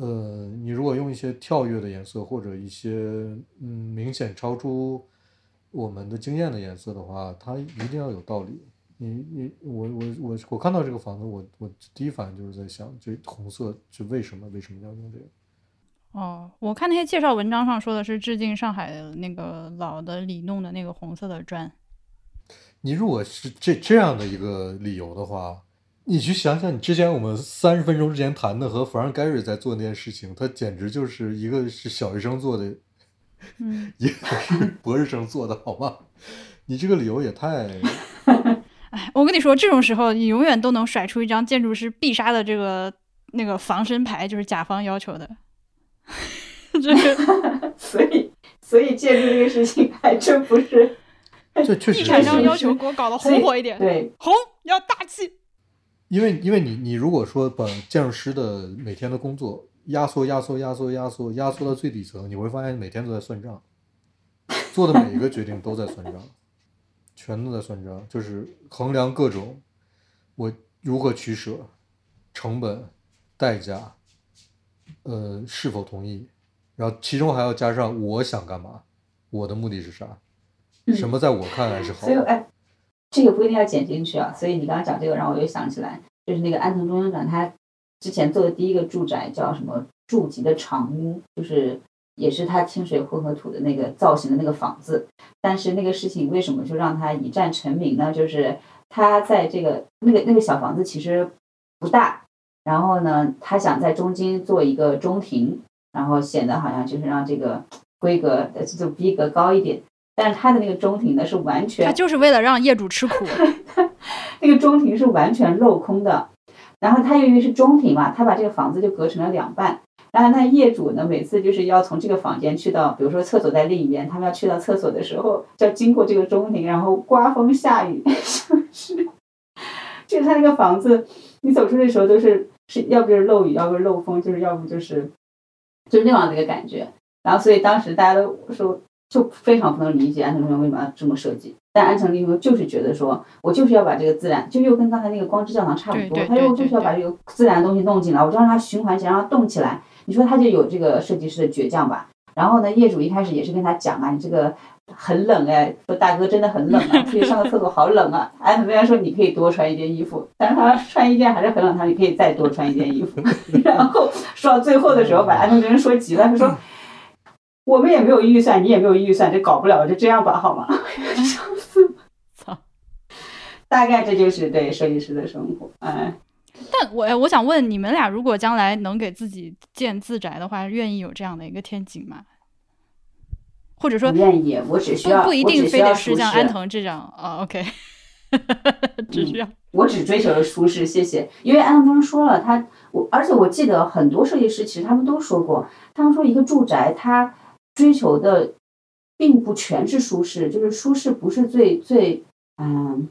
呃，你如果用一些跳跃的颜色，或者一些嗯明显超出我们的经验的颜色的话，它一定要有道理。你你我我我我看到这个房子，我我第一反应就是在想，这红色是为什么？为什么要用这个？哦，我看那些介绍文章上说的是致敬上海那个老的里弄的那个红色的砖。你如果是这这样的一个理由的话。你去想想，你之前我们三十分钟之前谈的和弗兰盖瑞在做那件事情，他简直就是一个是小学生做的，嗯，一个是博士生做的，好吗？你这个理由也太 哎，我跟你说，这种时候你永远都能甩出一张建筑师必杀的这个那个防身牌，就是甲方要求的。这个，所以所以建筑这个事情还真不是，这确实地产商要求给我搞得红火一点，对，红要大气。因为，因为你，你如果说把建筑师的每天的工作压缩、压缩、压缩、压缩、压缩到最底层，你会发现每天都在算账，做的每一个决定都在算账，全都在算账，就是衡量各种我如何取舍、成本、代价，呃，是否同意，然后其中还要加上我想干嘛，我的目的是啥，什么在我看来是好。这个不一定要剪进去啊，所以你刚刚讲这个，让我又想起来，就是那个安藤忠雄长他之前做的第一个住宅叫什么筑吉的长屋，就是也是他清水混合土的那个造型的那个房子。但是那个事情为什么就让他一战成名呢？就是他在这个那个那个小房子其实不大，然后呢，他想在中间做一个中庭，然后显得好像就是让这个规格呃就逼格高一点。但是他的那个中庭呢是完全，他就是为了让业主吃苦。那个中庭是完全镂空的，然后他由于是中庭嘛，他把这个房子就隔成了两半。然后那业主呢，每次就是要从这个房间去到，比如说厕所在另一边，他们要去到厕所的时候，就要经过这个中庭，然后刮风下雨，是？就是他那个房子，你走出去的时候都是是要不就是漏雨，要不漏风，就是要不就是就是那样的一个感觉。然后所以当时大家都说。就非常不能理解安藤忠雄为什么要这么设计，但安藤忠雄就是觉得说，我就是要把这个自然，就又跟刚才那个光之教堂差不多，他又就是要把这个自然的东西弄进来，我就让它循环起来，让它动起来。你说他就有这个设计师的倔强吧？然后呢，业主一开始也是跟他讲啊，你这个很冷哎，说大哥真的很冷啊，出去上个厕所好冷啊。安藤忠雄说你可以多穿一件衣服，但是他穿一件还是很冷，他说你可以再多穿一件衣服。然后说到最后的时候，把安藤忠雄说急了，他说。我们也没有预算，你也没有预算，这搞不了，就这样吧，好吗？笑死！操，大概这就是对设计师的生活。哎，但我我想问你们俩，如果将来能给自己建自宅的话，愿意有这样的一个天井吗？或者说不愿意，我只需要不不一定非得是像安藤这样啊，OK，只需要我只追求舒适，谢谢。因为安藤说了，他我而且我记得很多设计师其实他们都说过，他们说一个住宅它追求的并不全是舒适，就是舒适不是最最嗯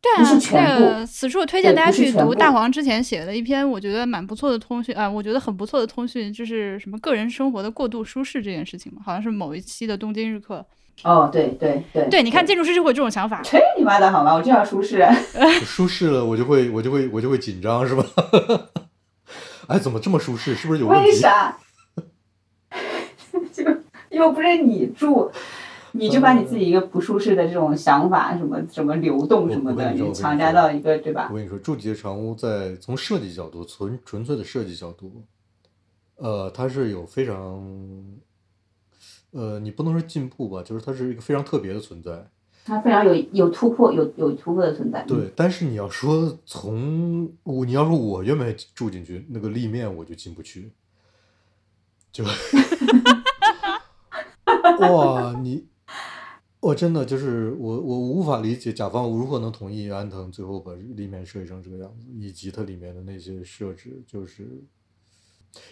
对啊，不是全那个此处推荐大家去读大黄之前写的一篇，我觉得蛮不错的通讯啊、我觉得很不错的通讯，就是什么个人生活的过度舒适这件事情嘛，好像是某一期的东京日课。哦对对对对，你看建筑师就会有这种想法，吹你妈的好吗？我就要舒适。舒适了，我就会我就会我就会紧张，是吧？哎，怎么这么舒适？是不是有问题？为啥？就又不是你住，你就把你自己一个不舒适的这种想法，什么什么流动什么的，你强加到一个对吧我？跟你说，住吉长屋在从设计角度，纯纯粹的设计角度，呃，它是有非常，呃，你不能说进步吧，就是它是一个非常特别的存在。它非常有有突破，有有突破的存在。对，但是你要说从我，你要说我愿不愿意住进去，那个立面我就进不去，就 哇，你我真的就是我我无法理解甲方如何能同意安藤最后把立面设计成这个样子，以及它里面的那些设置，就是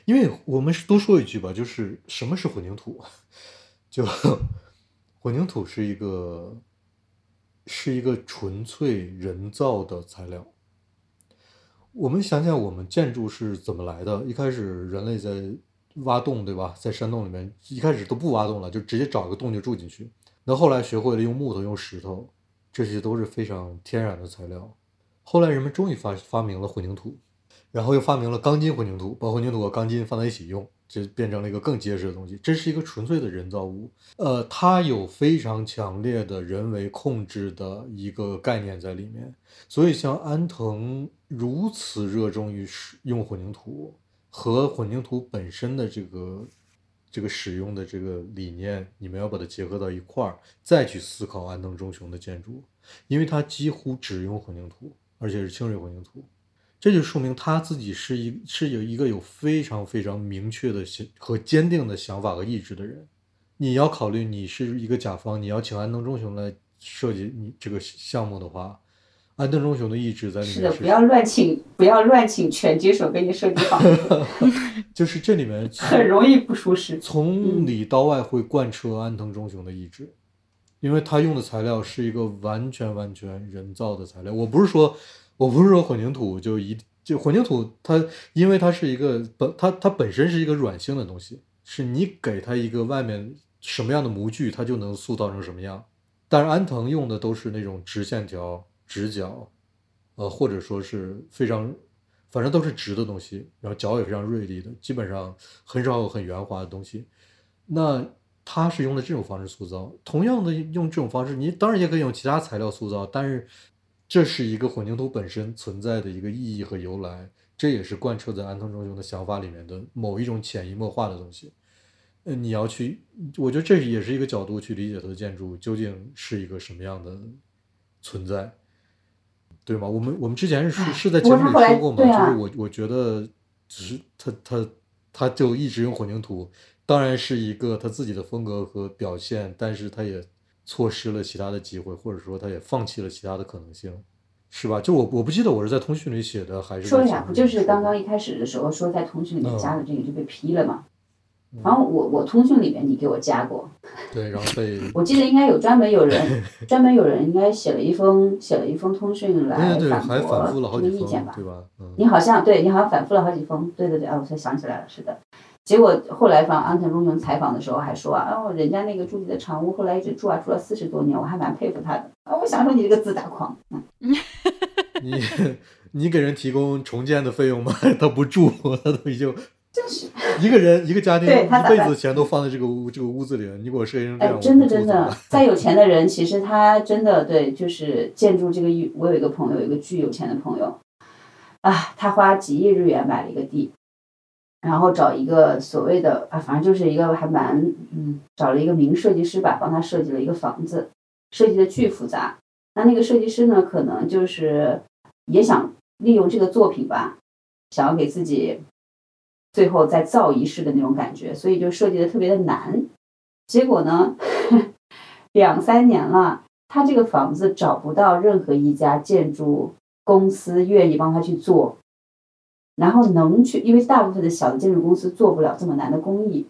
因为我们多说一句吧，就是什么是混凝土？就混凝土是一个是一个纯粹人造的材料。我们想想，我们建筑是怎么来的？一开始人类在挖洞，对吧？在山洞里面，一开始都不挖洞了，就直接找一个洞就住进去。那后来学会了用木头、用石头，这些都是非常天然的材料。后来人们终于发发明了混凝土，然后又发明了钢筋混凝土，把混凝土和钢筋放在一起用，就变成了一个更结实的东西。这是一个纯粹的人造物，呃，它有非常强烈的人为控制的一个概念在里面。所以，像安藤如此热衷于使用混凝土和混凝土本身的这个这个使用的这个理念，你们要把它结合到一块儿，再去思考安藤忠雄的建筑，因为他几乎只用混凝土，而且是清水混凝土。这就说明他自己是一是有一个有非常非常明确的想和坚定的想法和意志的人。你要考虑你是一个甲方，你要请安藤忠雄来设计你这个项目的话，安藤忠雄的意志在里面是的，不要乱请，不要乱请拳击手给你设计房子，就是这里面很容易不舒适。从里到外会贯彻安藤忠雄的意志，因为他用的材料是一个完全完全人造的材料。我不是说，我不是说混凝土就一就混凝土它，因为它是一个本它它本身是一个软性的东西，是你给它一个外面什么样的模具，它就能塑造成什么样。但是安藤用的都是那种直线条、直角，呃，或者说是非常，反正都是直的东西，然后角也非常锐利的，基本上很少有很圆滑的东西。那他是用的这种方式塑造，同样的用这种方式，你当然也可以用其他材料塑造，但是这是一个混凝土本身存在的一个意义和由来，这也是贯彻在安藤忠雄的想法里面的某一种潜移默化的东西。嗯，你要去，我觉得这也是一个角度去理解它的建筑究竟是一个什么样的存在，对吗？我们我们之前是是在节目里说过嘛，就是我我觉得只是他他他就一直用混凝土，当然是一个他自己的风格和表现，但是他也错失了其他的机会，或者说他也放弃了其他的可能性，是吧？就我我不记得我是在通讯里写的还是说一下，在节目里不就是刚刚一开始的时候说在通讯里面嗯加的这个就被批了嘛？嗯然后我我通讯里面你给我加过，对，然后被 我记得应该有专门有人 专门有人应该写了一封写了一封通讯来对对对，反还反复了好驳这几意见吧？对吧？嗯，你好像对你好像反复了好几封，对对对，啊，我才想起来了，是的。结果后来访安藤忠雄采访的时候还说啊，哦，人家那个住进的长屋后来一直住啊，住了四十多年，我还蛮佩服他的。啊，我想说你这个自大狂，嗯，你你给人提供重建的费用吗？他不住，他都已经就是。一个人一个家庭对他一辈子钱都放在这个屋这个屋子里了，你给我设计成这样，哎，真的真的 再有钱的人，其实他真的对，就是建筑这个欲，我有一个朋友，有一个巨有钱的朋友，啊，他花几亿日元买了一个地，然后找一个所谓的啊，反正就是一个还蛮嗯，找了一个名设计师吧，帮他设计了一个房子，设计的巨复杂。那那个设计师呢，可能就是也想利用这个作品吧，想要给自己最后再造一世的那种感觉，所以就设计的特别的难。结果呢，两三年了，他这个房子找不到任何一家建筑公司愿意帮他去做，然后能去，因为大部分的小的建筑公司做不了这么难的工艺，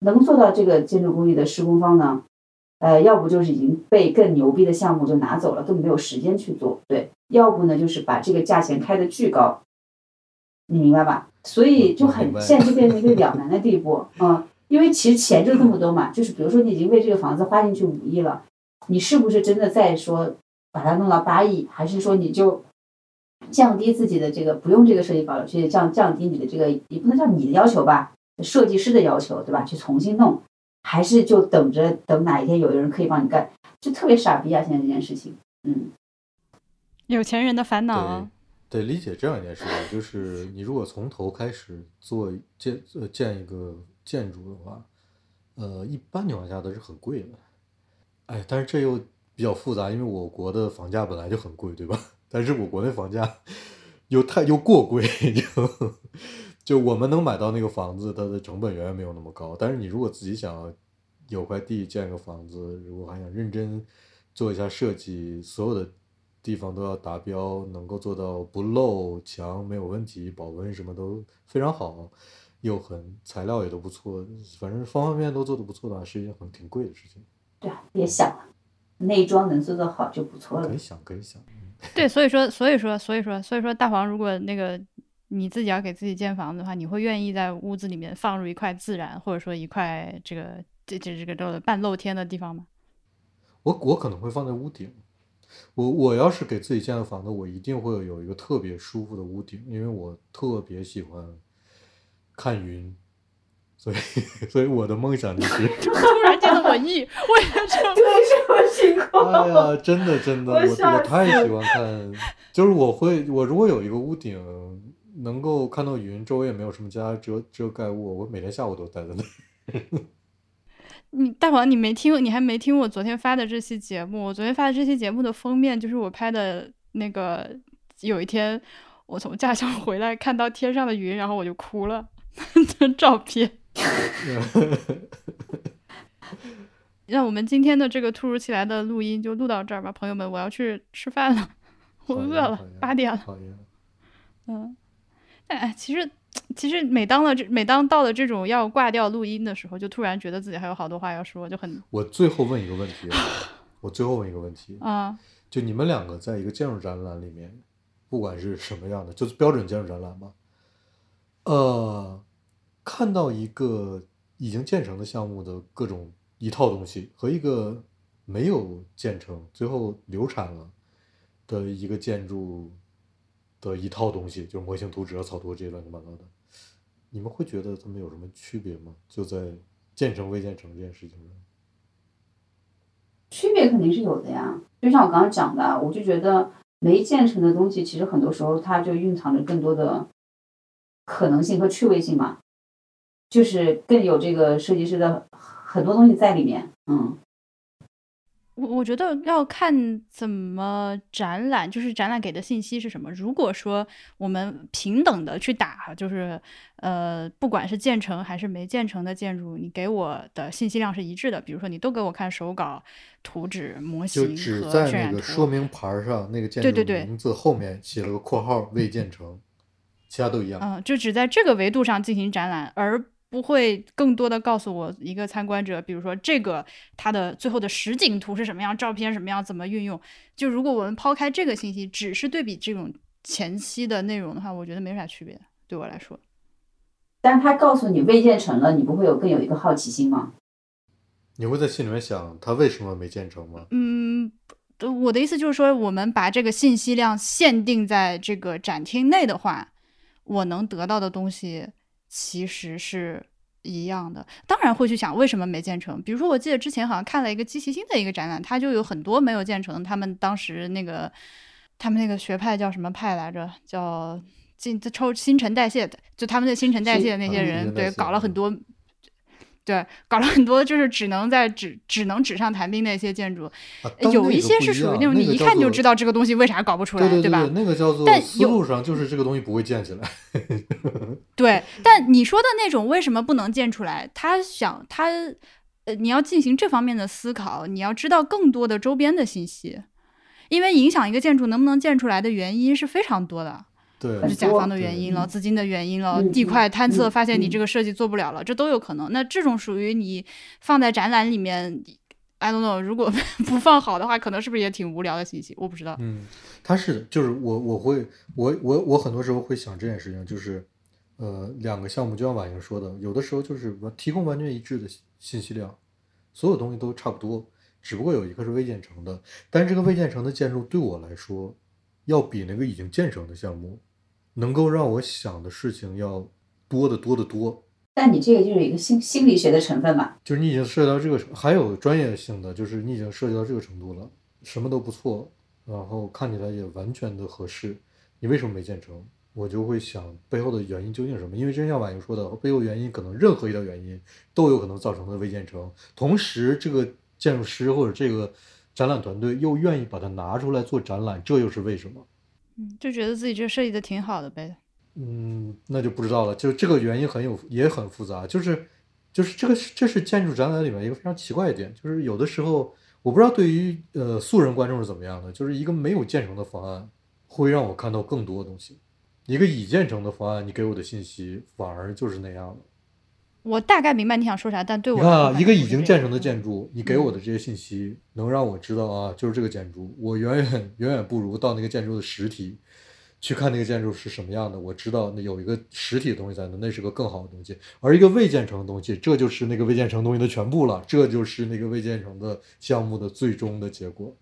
能做到这个建筑工艺的施工方呢，呃，要不就是已经被更牛逼的项目就拿走了，根本没有时间去做，对，要不呢就是把这个价钱开的巨高，你明白吧？所以就很现在就变成一个两难的地步，嗯，因为其实钱就这么多嘛，就是比如说你已经为这个房子花进去五亿了，你是不是真的再说把它弄到八亿，还是说你就降低自己的这个不用这个设计保留，去降降低你的这个也不能叫你的要求吧，设计师的要求对吧？去重新弄，还是就等着等哪一天有人可以帮你干，就特别傻逼啊！现在这件事情，嗯，有钱人的烦恼啊。得理解这样一件事情，就是你如果从头开始做建建一个建筑的话，呃，一般情况下都是很贵的。哎，但是这又比较复杂，因为我国的房价本来就很贵，对吧？但是我国内房价 又太又过贵，就就我们能买到那个房子，它的成本远远没有那么高。但是你如果自己想有块地建个房子，如果还想认真做一下设计，所有的地方都要达标，能够做到不漏墙没有问题，保温什么都非常好，又很材料也都不错，反正方方面面都做的不错的话，是一件很挺贵的事情。对啊，别想了，内装能做得好就不错了可以。想，可以想。对，所以说，所以说，所以说，所以说，大黄，如果那个你自己要给自己建房子的话，你会愿意在屋子里面放入一块自然，或者说一块这个这这这个这个半露天的地方吗？我我可能会放在屋顶。我我要是给自己建个房子，我一定会有一个特别舒服的屋顶，因为我特别喜欢看云，所以所以我的梦想就是，突然间的文艺，为了什么？对，什么情况？哎呀，真的真的，我我我太喜欢看，就是我会我如果有一个屋顶能够看到云，周围也没有什么其他遮遮盖物，我每天下午都待在那儿。你大黄，你没听，你还没听我昨天发的这期节目。我昨天发的这期节目的封面就是我拍的那个，有一天我从驾校 回来，看到天上的云，然后我就哭了的照片。那我们今天的这个突如其来的录音就录到这儿吧，朋友们，我要去吃饭了，我饿了，八点了。嗯，哎，其实其实每当了这每当到了这种要挂掉录音的时候，就突然觉得自己还有好多话要说，就很。我最后问一个问题啊，我最后问一个问题，啊、就你们两个在一个建筑展览里面，不管是什么样的，就是标准建筑展览吧，呃，看到一个已经建成的项目的各种一套东西，和一个没有建成最后流产了的一个建筑的一套东西，就是模型图纸啊、草图这些乱七八糟的，你们会觉得它们有什么区别吗？就在建成未建成这件事情上。区别肯定是有的呀，就像我刚刚讲的，我就觉得没建成的东西，其实很多时候它就蕴藏着更多的可能性和趣味性嘛，就是更有这个设计师的很多东西在里面。嗯，我我觉得要看怎么展览，就是展览给的信息是什么。如果说我们平等的去打，就是呃，不管是建成还是没建成的建筑，你给我的信息量是一致的。比如说，你都给我看手稿、图纸、模型就只和在那。个说明牌儿上那个建筑名字后面写了个括号未建成，其他都一样。嗯，就只在这个维度上进行展览，而不会更多的告诉我一个参观者，比如说这个它的最后的实景图是什么样，照片什么样，怎么运用。就如果我们抛开这个信息，只是对比这种前期的内容的话，我觉得没啥区别，对我来说。但是他告诉你未建成了，你不会有更有一个好奇心吗？你会在心里面想，他为什么没建成吗？嗯，呃我的意思就是说，我们把这个信息量限定在这个展厅内的话，我能得到的东西其实是一样的。当然会去想为什么没建成。比如说，我记得之前好像看了一个机器新的一个展览，它就有很多没有建成。他们当时那个他们那个学派叫什么派来着？叫进抽新陈代谢的，就他们的新陈代谢的那些啊人，对，搞了很多。对，搞了很多，就是只能在纸只能纸上谈兵的一些建筑，啊，有一些是属于那种你一看就知道这个东西为啥搞不出来，吧？对对对，那个叫做思路上就是这个东西不会建起来。对，但你说的那种为什么不能建出来？他想他呃，你要进行这方面的思考，你要知道更多的周边的信息，因为影响一个建筑能不能建出来的原因是非常多的。对，是甲方的原因了，资金的原因了，地块探测发现你这个设计做不了了，这都有可能。那这种属于你放在展览里面，I don't know，如果 不放好的话，可能是不是也挺无聊的信息？我不知道。嗯，他是就是我我会我我我很多时候会想这件事情，就是呃两个项目，就像婉莹说的，有的时候就是提供完全一致的信息量，所有东西都差不多，只不过有一个是未建成的，但是这个未建成的建筑对我来说，要比那个已经建成的项目。能够让我想的事情要多得多得多，但你这个就是一个心心理学的成分吧，就是你已经涉及到这个，还有专业性的，就是你已经涉及到这个程度了，什么都不错，然后看起来也完全的合适，你为什么没建成？我就会想背后的原因究竟是什么？因为真像婉莹说的，背后原因可能任何一条原因都有可能造成的未建成，同时这个建筑师或者这个展览团队又愿意把它拿出来做展览，这又是为什么？就觉得自己这设计的挺好的呗。嗯，那就不知道了。就这个原因很有，也很复杂。就是，就是这个，这是建筑展览里面一个非常奇怪一点。就是有的时候，我不知道对于呃素人观众是怎么样的。就是一个没有建成的方案，会让我看到更多的东西。一个已建成的方案，你给我的信息反而就是那样的。我大概明白你想说啥，但对我，你看啊，一个已经建成的建筑，你给我的这些信息，能让我知道啊，就是这个建筑，我远远远远不如到那个建筑的实体去看那个建筑是什么样的。我知道那有一个实体的东西在那，那是个更好的东西。而一个未建成的东西，这就是那个未建成东西的全部了，这就是那个未建成的项目的最终的结果。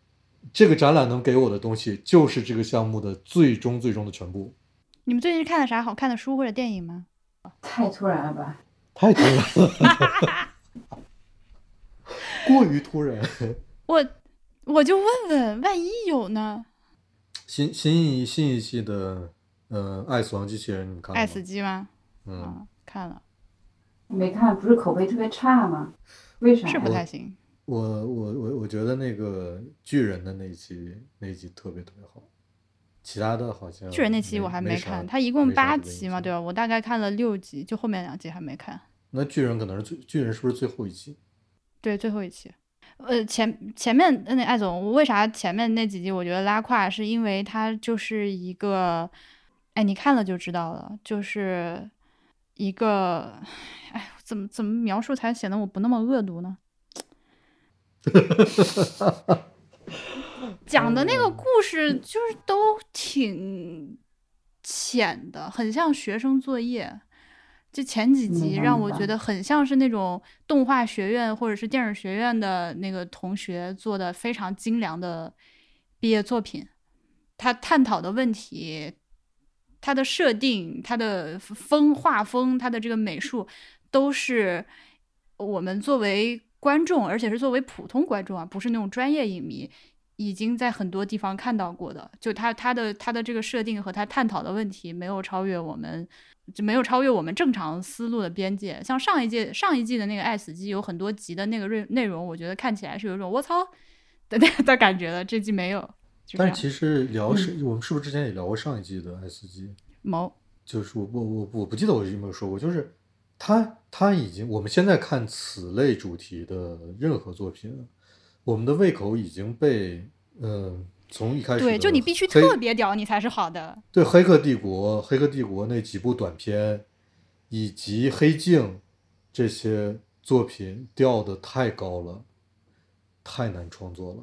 这个展览能给我的东西，就是这个项目的最终最终的全部。你们最近看了啥好看的书或者电影吗？太突然了吧！太突然了，过于突然。我我就问问，万一有呢？新新一新一季的，呃，爱死亡机器人，你看了爱死机吗？嗯，看了。没看，不是口碑特别差吗？为啥？是不太行。我我我我觉得那个巨人的那一集那一集特别特别好。其他的好像巨人那期我还没看，他一共八集嘛，对吧？我大概看了六集，就后面两集还没看。那巨人可能是最巨人是不是最后一集？对，最后一期。呃，前前面那艾总，我为啥前面那几集我觉得拉胯？是因为它就是一个，哎，你看了就知道了，就是一个，哎，怎么怎么描述才显得我不那么恶毒呢？讲的那个故事就是都挺浅的，很像学生作业。就前几集让我觉得很像是那种动画学院或者是电影学院的那个同学做的非常精良的毕业作品。他探讨的问题，他的设定，他的风画风，他的这个美术，都是我们作为观众，而且是作为普通观众啊，不是那种专业影迷。已经在很多地方看到过的，就他他的他的这个设定和他探讨的问题没有超越我们，就没有超越我们正常思路的边界。像上一届上一季的那个《爱死机》，有很多集的那个内内容，我觉得看起来是有一种我操的那 的感觉的。这季没有。但是其实聊是，我们是不是之前也聊过上一季的《爱死机》？没。就是我我我我不记得我有没有说过，就是他他已经我们现在看此类主题的任何作品。我们的胃口已经被，嗯，从一开始对，就你必须特别屌，你才是好的。对，《黑客帝国》《黑客帝国》那几部短片，以及《黑镜》这些作品调的太高了，太难创作了。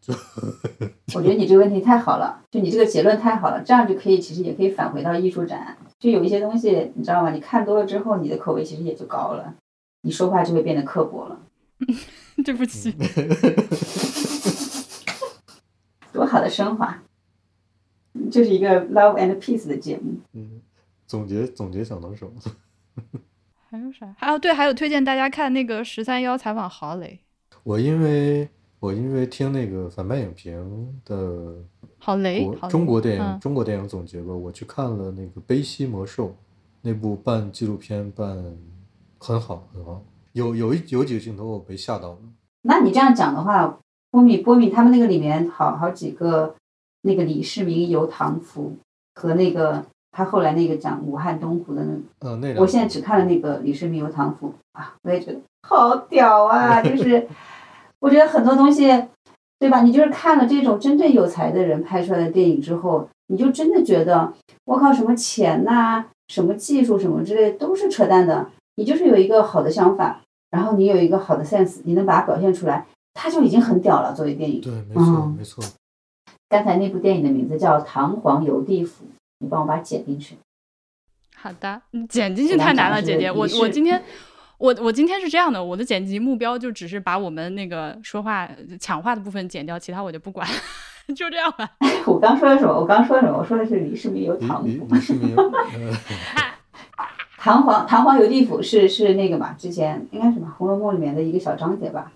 就 我觉得你这个问题太好了，就你这个结论太好了，这样就可以，其实也可以返回到艺术展。就有一些东西，你知道吗？你看多了之后，你的口味其实也就高了，你说话就会变得刻薄了。对不起，多好的升华，这是一个 love and peace 的节目。嗯，总结总结小能手。还有啥？还有对，还有推荐大家看那个十三幺采访郝蕾。我因为我因为听那个反派影评的郝蕾中国电影中国电影总结吧，我去看了那个《悲西魔兽》那部半纪录片，半很好很好。有有一有几个镜头我被吓到了。那你这样讲的话，波米波米他们那个里面好好几个那个李世民游唐服和那个他后来那个讲武汉东湖的那，呃，那我现在只看了那个李世民游唐服啊，我也觉得好屌啊！就是我觉得很多东西，对吧？你就是看了这种真正有才的人拍出来的电影之后，你就真的觉得，我靠，什么钱呐、什么技术什么之类都是扯淡的。你就是有一个好的想法，然后你有一个好的 sense，你能把它表现出来，它就已经很屌了。作为电影，对，没错，嗯没错。刚才那部电影的名字叫《唐皇游地府》，你帮我把它剪进去。好的，你剪进去太难了，姐姐。我我今天，我我今天是这样的，我的剪辑目标就只是把我们那个说话抢话的部分剪掉，其他我就不管，就这样吧。我刚说的什么？我刚说的什么？我说的是李世民游唐李府。李 世民，呃，唐皇唐皇游地府是是那个嘛？之前应该是什么《红楼梦》里面的一个小章节吧？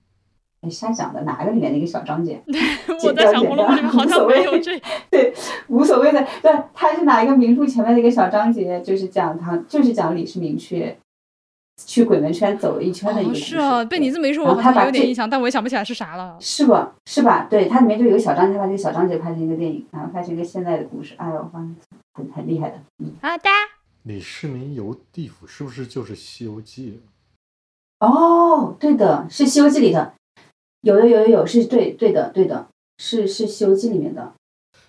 哎，瞎讲的，哪个里面的一个小章节？我在想《红楼梦》里面好像没有这，对，无所谓的。对，它是哪一个名著前面的一个小章节？就是讲唐，就是讲李世民去去鬼门圈走了一圈的一个。是啊，被你这么一说，我好像后他把这有点印象，但我也想不起来是啥了。是吧？是吧？对，它里面就有一个小章节，他把这个小章节拍成一个电影，然后拍成一个现代的故事。哎呦，反正很很厉害的。嗯。好的，李世民游地府是不是就是《西游记》？哦，对的，是《西游记》里的，有有有有有，是对对的对的，是是《西游记》里面的。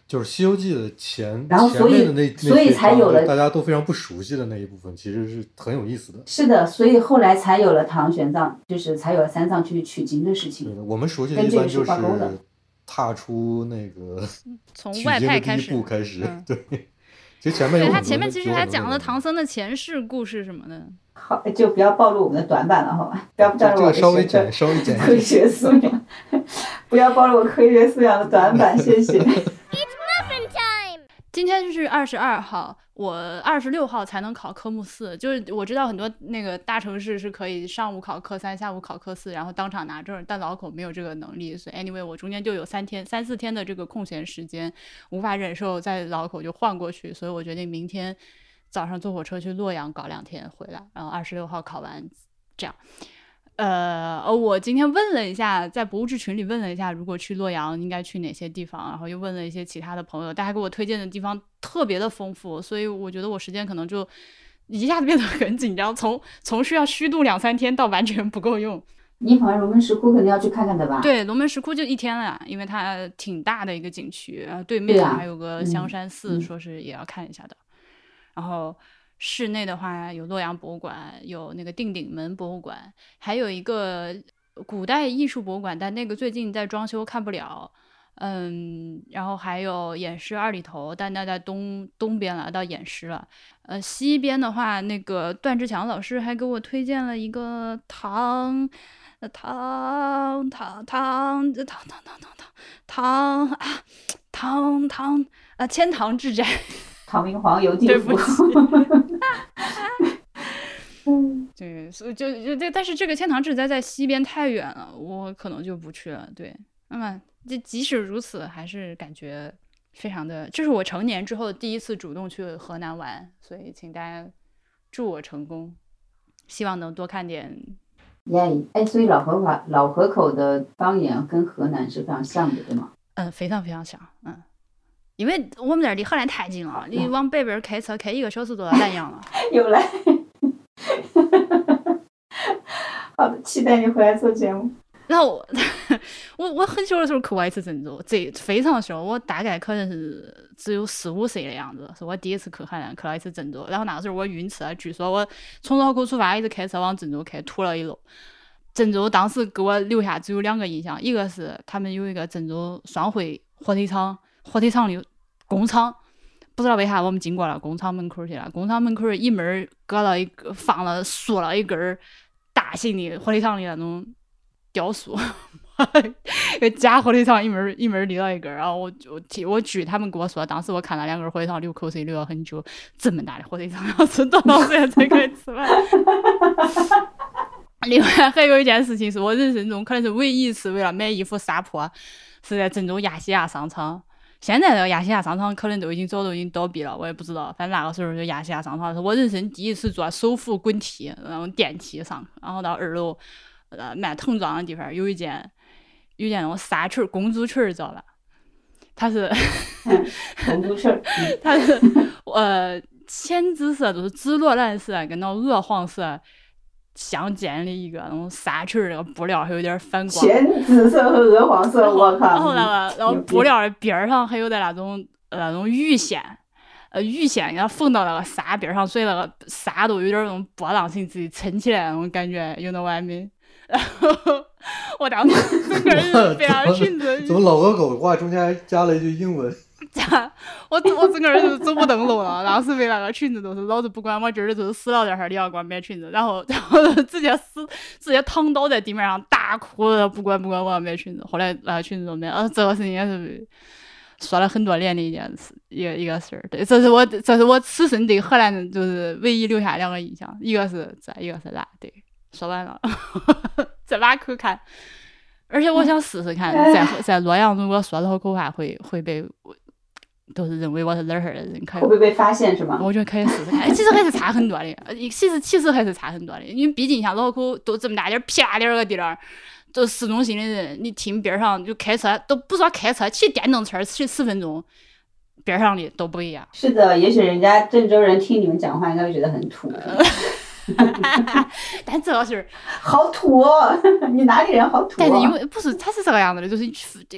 就是《西游记》的前然后所以前面的那那所以才有了大家都非常不熟悉的那一部分，其实是很有意思的。是的，所以后来才有了唐玄奘，就是才有了三藏去取经的事对情。的，我们熟悉的一般就是踏出那个从外取经的第一派开始步开始嗯，对。其实前面有对他前面其实还讲了唐僧的前世故事什么的。好，就不要暴露我们的短板了，好吧？不要暴露我的稍微学科简稍微简科学素养，不要暴露我科学素养的短板，谢谢。今天是二十二号，我二十六号才能考科目四。就是我知道很多那个大城市是可以上午考科三，下午考科四，然后当场拿证，但老口没有这个能力，所以 anyway 我中间就有三天、三四天的这个空闲时间，无法忍受在老口就换过去，所以我决定明天早上坐火车去洛阳搞两天回来，然后二十六号考完，这样。呃，呃我今天问了一下，在博物志群里问了一下，如果去洛阳应该去哪些地方，然后又问了一些其他的朋友，大家给我推荐的地方特别的丰富，所以我觉得我时间可能就一下子变得很紧张，从从需要虚度两三天到完全不够用。你跑完龙门石窟肯定要去看看的吧？，对，龙门石窟就一天了，因为它挺大的一个景区，然后对面还有个香嗯山寺，嗯说是也要看一下的。然后室内的话有洛阳博物馆，有那个定鼎门博物馆，还有一个古代艺术博物馆，但那个最近在装修，看不了。嗯，然后还有偃师二里头，但那在东东边了，到偃师了。呃，西边的话，那个段志强老师还给我推荐了一个唐，呃唐唐唐唐唐唐唐唐唐啊唐唐啊千堂之斋。唐明皇游记对不。起。嗯，对，所以就就对，但是这个天堂之在在西边太远了，我可能就不去了。对，那么这即使如此，还是感觉非常的，这是我成年之后第一次主动去河南玩，所以请大家祝我成功，希望能多看点。耶，哎，所以老河口老河口的方言跟河南是非常像的，对吗？嗯，非常非常像，嗯，因为我们这儿离河南太近了，你往北边儿开车开一个小时都到南阳了。又来。好的，期待你回来做节目。然后我我我很小的时候去过一次郑州，这非常小，我大概可能是只有四五岁的样子，是我第一次去海南，去了一次郑州。然后那个时候我晕车，据说我从绕口出发，一直开车往郑州开，吐了一路。郑州当时给我留下只有两个印象，一个是他们有一个郑州双汇火腿肠，火腿肠的工厂，不知道为啥我们经过了工厂门口去了，工厂门口一门儿搁了一个放了竖了一根儿大型的火腿肠的那种雕塑，假火腿肠一门一门儿立了一根儿，然后我我听我据他们跟我说，当时我看了两根火腿肠流口水流了很久，这么大的火腿肠 要吃多少时间才可以吃完？另外还有一件事情是我人生中可能是唯一一次为了买衣服撒泼，是在郑州亚细亚商场。现在这个亚细亚商场可能都已经早都已经倒闭了，我也不知道。反正那个时候就亚细亚商场是我人生第一次坐手扶滚梯然后电梯上，然后到二楼呃卖童装的地方有一件有一件那种纱裙公主裙儿，知道吧？它是公主裙儿，它是呃浅紫色，就是紫罗兰色跟那鹅黄色相间的一个那种纱裙儿，那个布料还有点反光。浅紫色和鹅黄色，我靠！然后那个，然后布料的边儿上还有点那种呃那种鱼线，呃鱼线给它缝到那个纱边儿上，所以那个纱都有点儿那种波浪形，自己撑起来那种感觉，有那完美。然后我当时整个人被那个裙子怎么老河狗话中间还加了一句英文？加我我整个人就走不动路了，当时被那个裙子都是老子不管我今儿就是死了这儿，你要给我买裙子，然后 然后就直接死直接躺倒在地面上大哭，不管不管我要买裙子，后来那个裙子都买了，呃这个事情也是说了很多年的一件事，一个一个事儿，对，这是我这是我此生对荷兰人就是唯一留下两个印象，一个是这，一个是那，对，说完了，在马口看。而且我想试试看，在在洛阳如果说这口口话会会被都是认为我是哪儿的人，可以会不会被发现是吗？我觉得可以试试看，其实还是差很多的。呃其实其实还是差很多的，因为毕竟像老口都这么大点儿、屁大点儿个地儿，都市中心的人，你听边儿上就开车都不说开车，骑电动车骑十分钟，边儿上的都不一样。是的，也许人家郑州人听你们讲话应该会觉得很土，但这个是，好土哦！你哪里人好土、哦？但是因为不是，他是这个样子的，就是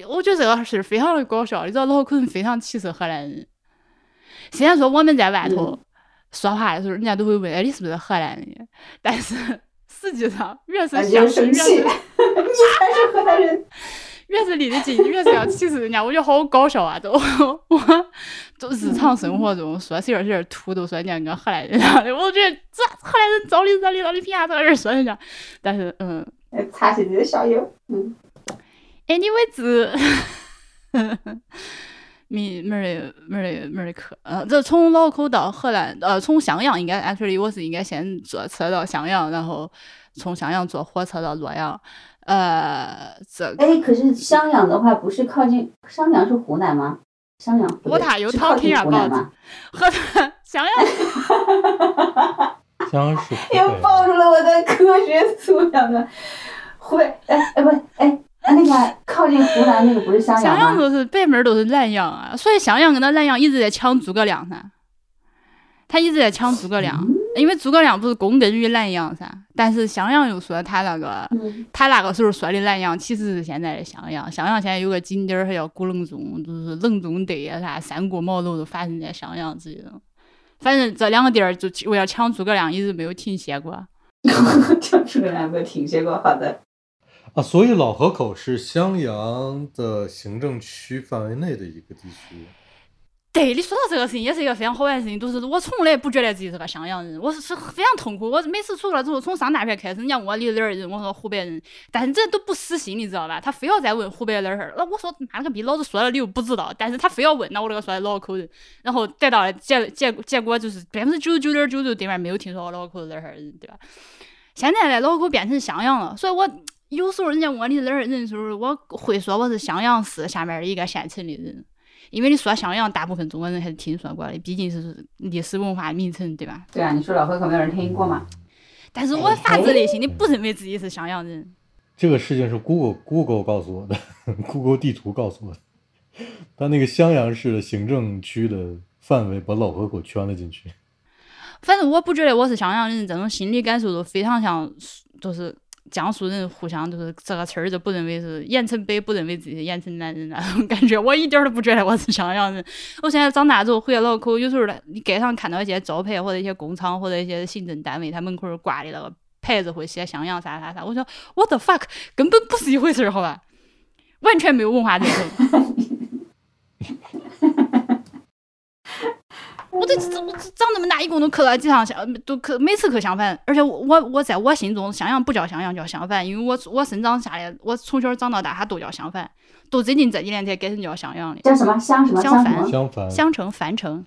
我觉得这个是非常的搞笑。你知道老可能非常歧视河南人，虽然说我们在外头说话的时候，人家都会问，哎，你是不是河南人？但是 实际上越是生气，声越是你才是河南人。越是离得近，越是要歧视人家，我觉得好搞笑啊！都。我都日常生活中说？起有点土，都说人家跟荷兰人一样的，我觉得这河南人找你惹你找，你凭啥这个人说人家？但是嗯。呃擦起你的小油，嗯，，anyways，没没没儿的没儿的课，呃，这从老口到河南，呃，从襄阳应该 actually 我是应该先坐车到襄阳，然后从襄阳坐火车到洛阳，呃，这哎，可是襄阳的话不是靠近襄阳是湖南吗？襄阳不对 What are you 是靠近湖南 about？吗？荷兰襄阳。襄阳又暴露了我的科学素养的湖北，哎哎不哎，那个靠近湖南那个不是襄阳襄阳？都是北门儿都是南阳啊，所以襄阳跟那南阳一直在抢诸葛亮噻，他一直在抢诸葛亮，嗯因为诸葛亮不是躬耕于南阳噻，但是襄阳又说他那个嗯，他那个时候说的南阳其实是现在的襄阳，襄阳现在有个景点儿还叫古隆中，就是隆中对啊啥三顾茅庐都发生在襄阳之类的，反正这两个地儿就为了抢诸葛亮一直没有停歇过。抢诸葛亮没有停歇过，好的。啊，所以老河口是襄阳的行政区范围内的一个地区。对你说到这个事情，也是一个非常好玩的事情，就是我从来不觉得自己是个襄阳人，我是是非常痛苦。我每次出来之后，从上大学开始，人家问我你哪儿人，我说湖北人，但是这都不死心，你知道吧？他非要再问湖北哪儿哪儿，那我说妈了个逼，老子说了你又不知道，但是他非要问，那我这个说的老口人，然后得到了结结结果就是百分之九十九点九九对面没有听说过老口哪儿哪儿人，对吧？现在呢，老口变成襄阳了，所以我有时候人家问我你哪儿人的时候，我会说我是襄阳市下面的一个县城的人。因为你说襄阳，大部分中国人还是听说过的，毕竟是历史文化名城，对吧？对啊，你说老河口没有人听过吗？但是我发自内心的不认为自己是襄阳人。这个事情是 Google Google 告诉我的，Google 地图告诉我的。它那个襄阳市的行政区的范围把老河口圈了进去。反正我不觉得我是襄阳人，这种心理感受都非常像，就是江苏人互相就是这个词儿就不认为是盐城北，不认为自己是盐城南人 那种感觉。我一点儿都不觉得我是襄阳人。我现在长大之后回了老口，有时候呢，你街上看到一些招牌或者一些工厂或者一些行政单位，它门口挂的那个牌子会写襄阳啥啥啥，我说 what the fuck，根本不是一回事儿，好吧？完全没有文化认同。我这这我这长这么大，一共都磕了几趟相，都磕每次磕相反。而且我我我在我心中，襄阳不叫襄阳，叫襄樊，因为我我生长下来，我从小长到大，它都叫襄樊，都最近这几年才改成叫襄阳的。叫什么襄什么襄樊襄城、樊城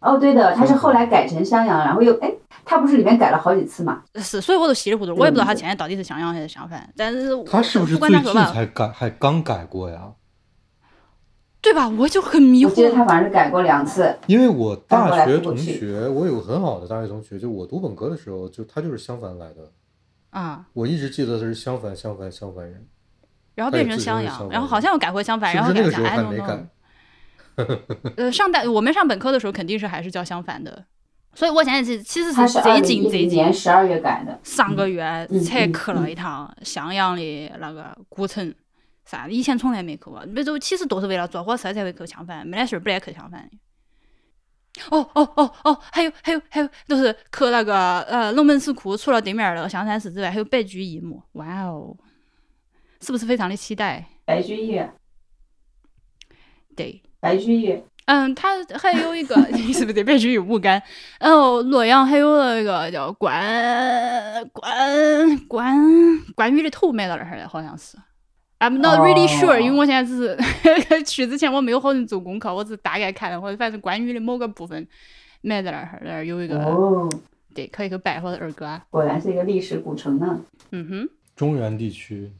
哦，对的，它是后来改成襄阳，然后又哎，它不是里面改了好几次嘛？是，所以我都稀里糊涂，我也不知道它现在到底是襄阳还是襄樊。但是它是不是不管最近咋说吧，才改，还刚改过呀？对吧？我就很迷我记得惑。它反正是改过两次。因为我大学同学，我有个很好的大学同学，就我读本科的时候，就他就是襄樊来的。啊、我一直记得他是襄樊，襄樊，襄樊人。然后变成襄阳然后好像又改回襄樊，是然后那个时候还没改？呃，上大我们上本科的时候肯定是还是叫襄樊的，所以我现在是其实是二是最零一零近最近年十二月改的。上个月才去了嗯一趟襄阳的那个古城，啥以前从来没去过。那都其实都是为了坐火车才会去襄樊，没得事儿不来去襄樊的。哦哦哦哦，还有还有还有，都是去那个呃龙门石窟，除了对面那个香山寺之外，还有白居易墓。哇哦，是不是非常的期待？白居易，对，白居易，嗯，他还有一个，你 是不是对白居易无感？然后洛阳还有那个叫关关关关羽的头埋到那儿了，好像是。I'm not really sure，、哦因为我现在只是去之前我没有好生做功课，我只是大概看了，或者反正关于的某个部分埋在那儿，那儿有一个、哦，对，可以去拜我的二哥。啊果然是一个历史古城呢。嗯哼，中原地区，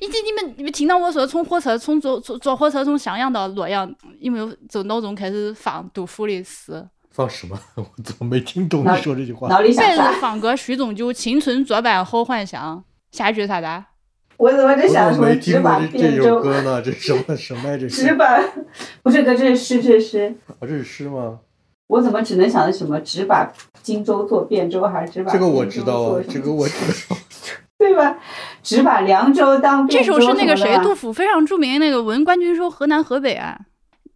以及你们你们听到我说从火车从坐坐坐火车从襄阳到洛阳，有没有就脑中开始放杜甫的诗？放什么？我怎么没听懂你说这句话？脑里想白日啥？放歌须纵酒，青春作伴好还乡。下一句是啥子？我怎么只想说怎么只把汴州，歌呢？这什么什么呀？这是只把不是歌，这是诗，这是诗。啊，这是诗吗？我怎么只能想到什么只把荆州做汴州，还是只把这个我知道啊，这个我知道。对吧？只把凉州当汴州这首是那个谁，杜甫非常著名那个《闻官军说河南河北》啊，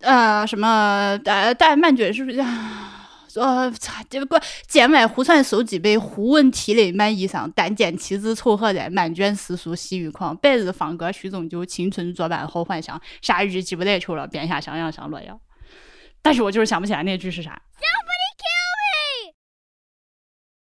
呃，什么呃，带漫卷是不是？呃，操这个剑外忽传收蓟北，忽闻涕泪满衣裳。但见妻子愁何在，漫卷诗书喜欲狂。白日放歌须纵酒，青春作伴好还乡。夏日记不得秋了，便下襄阳向洛阳。但是我就是想不起来那句是啥。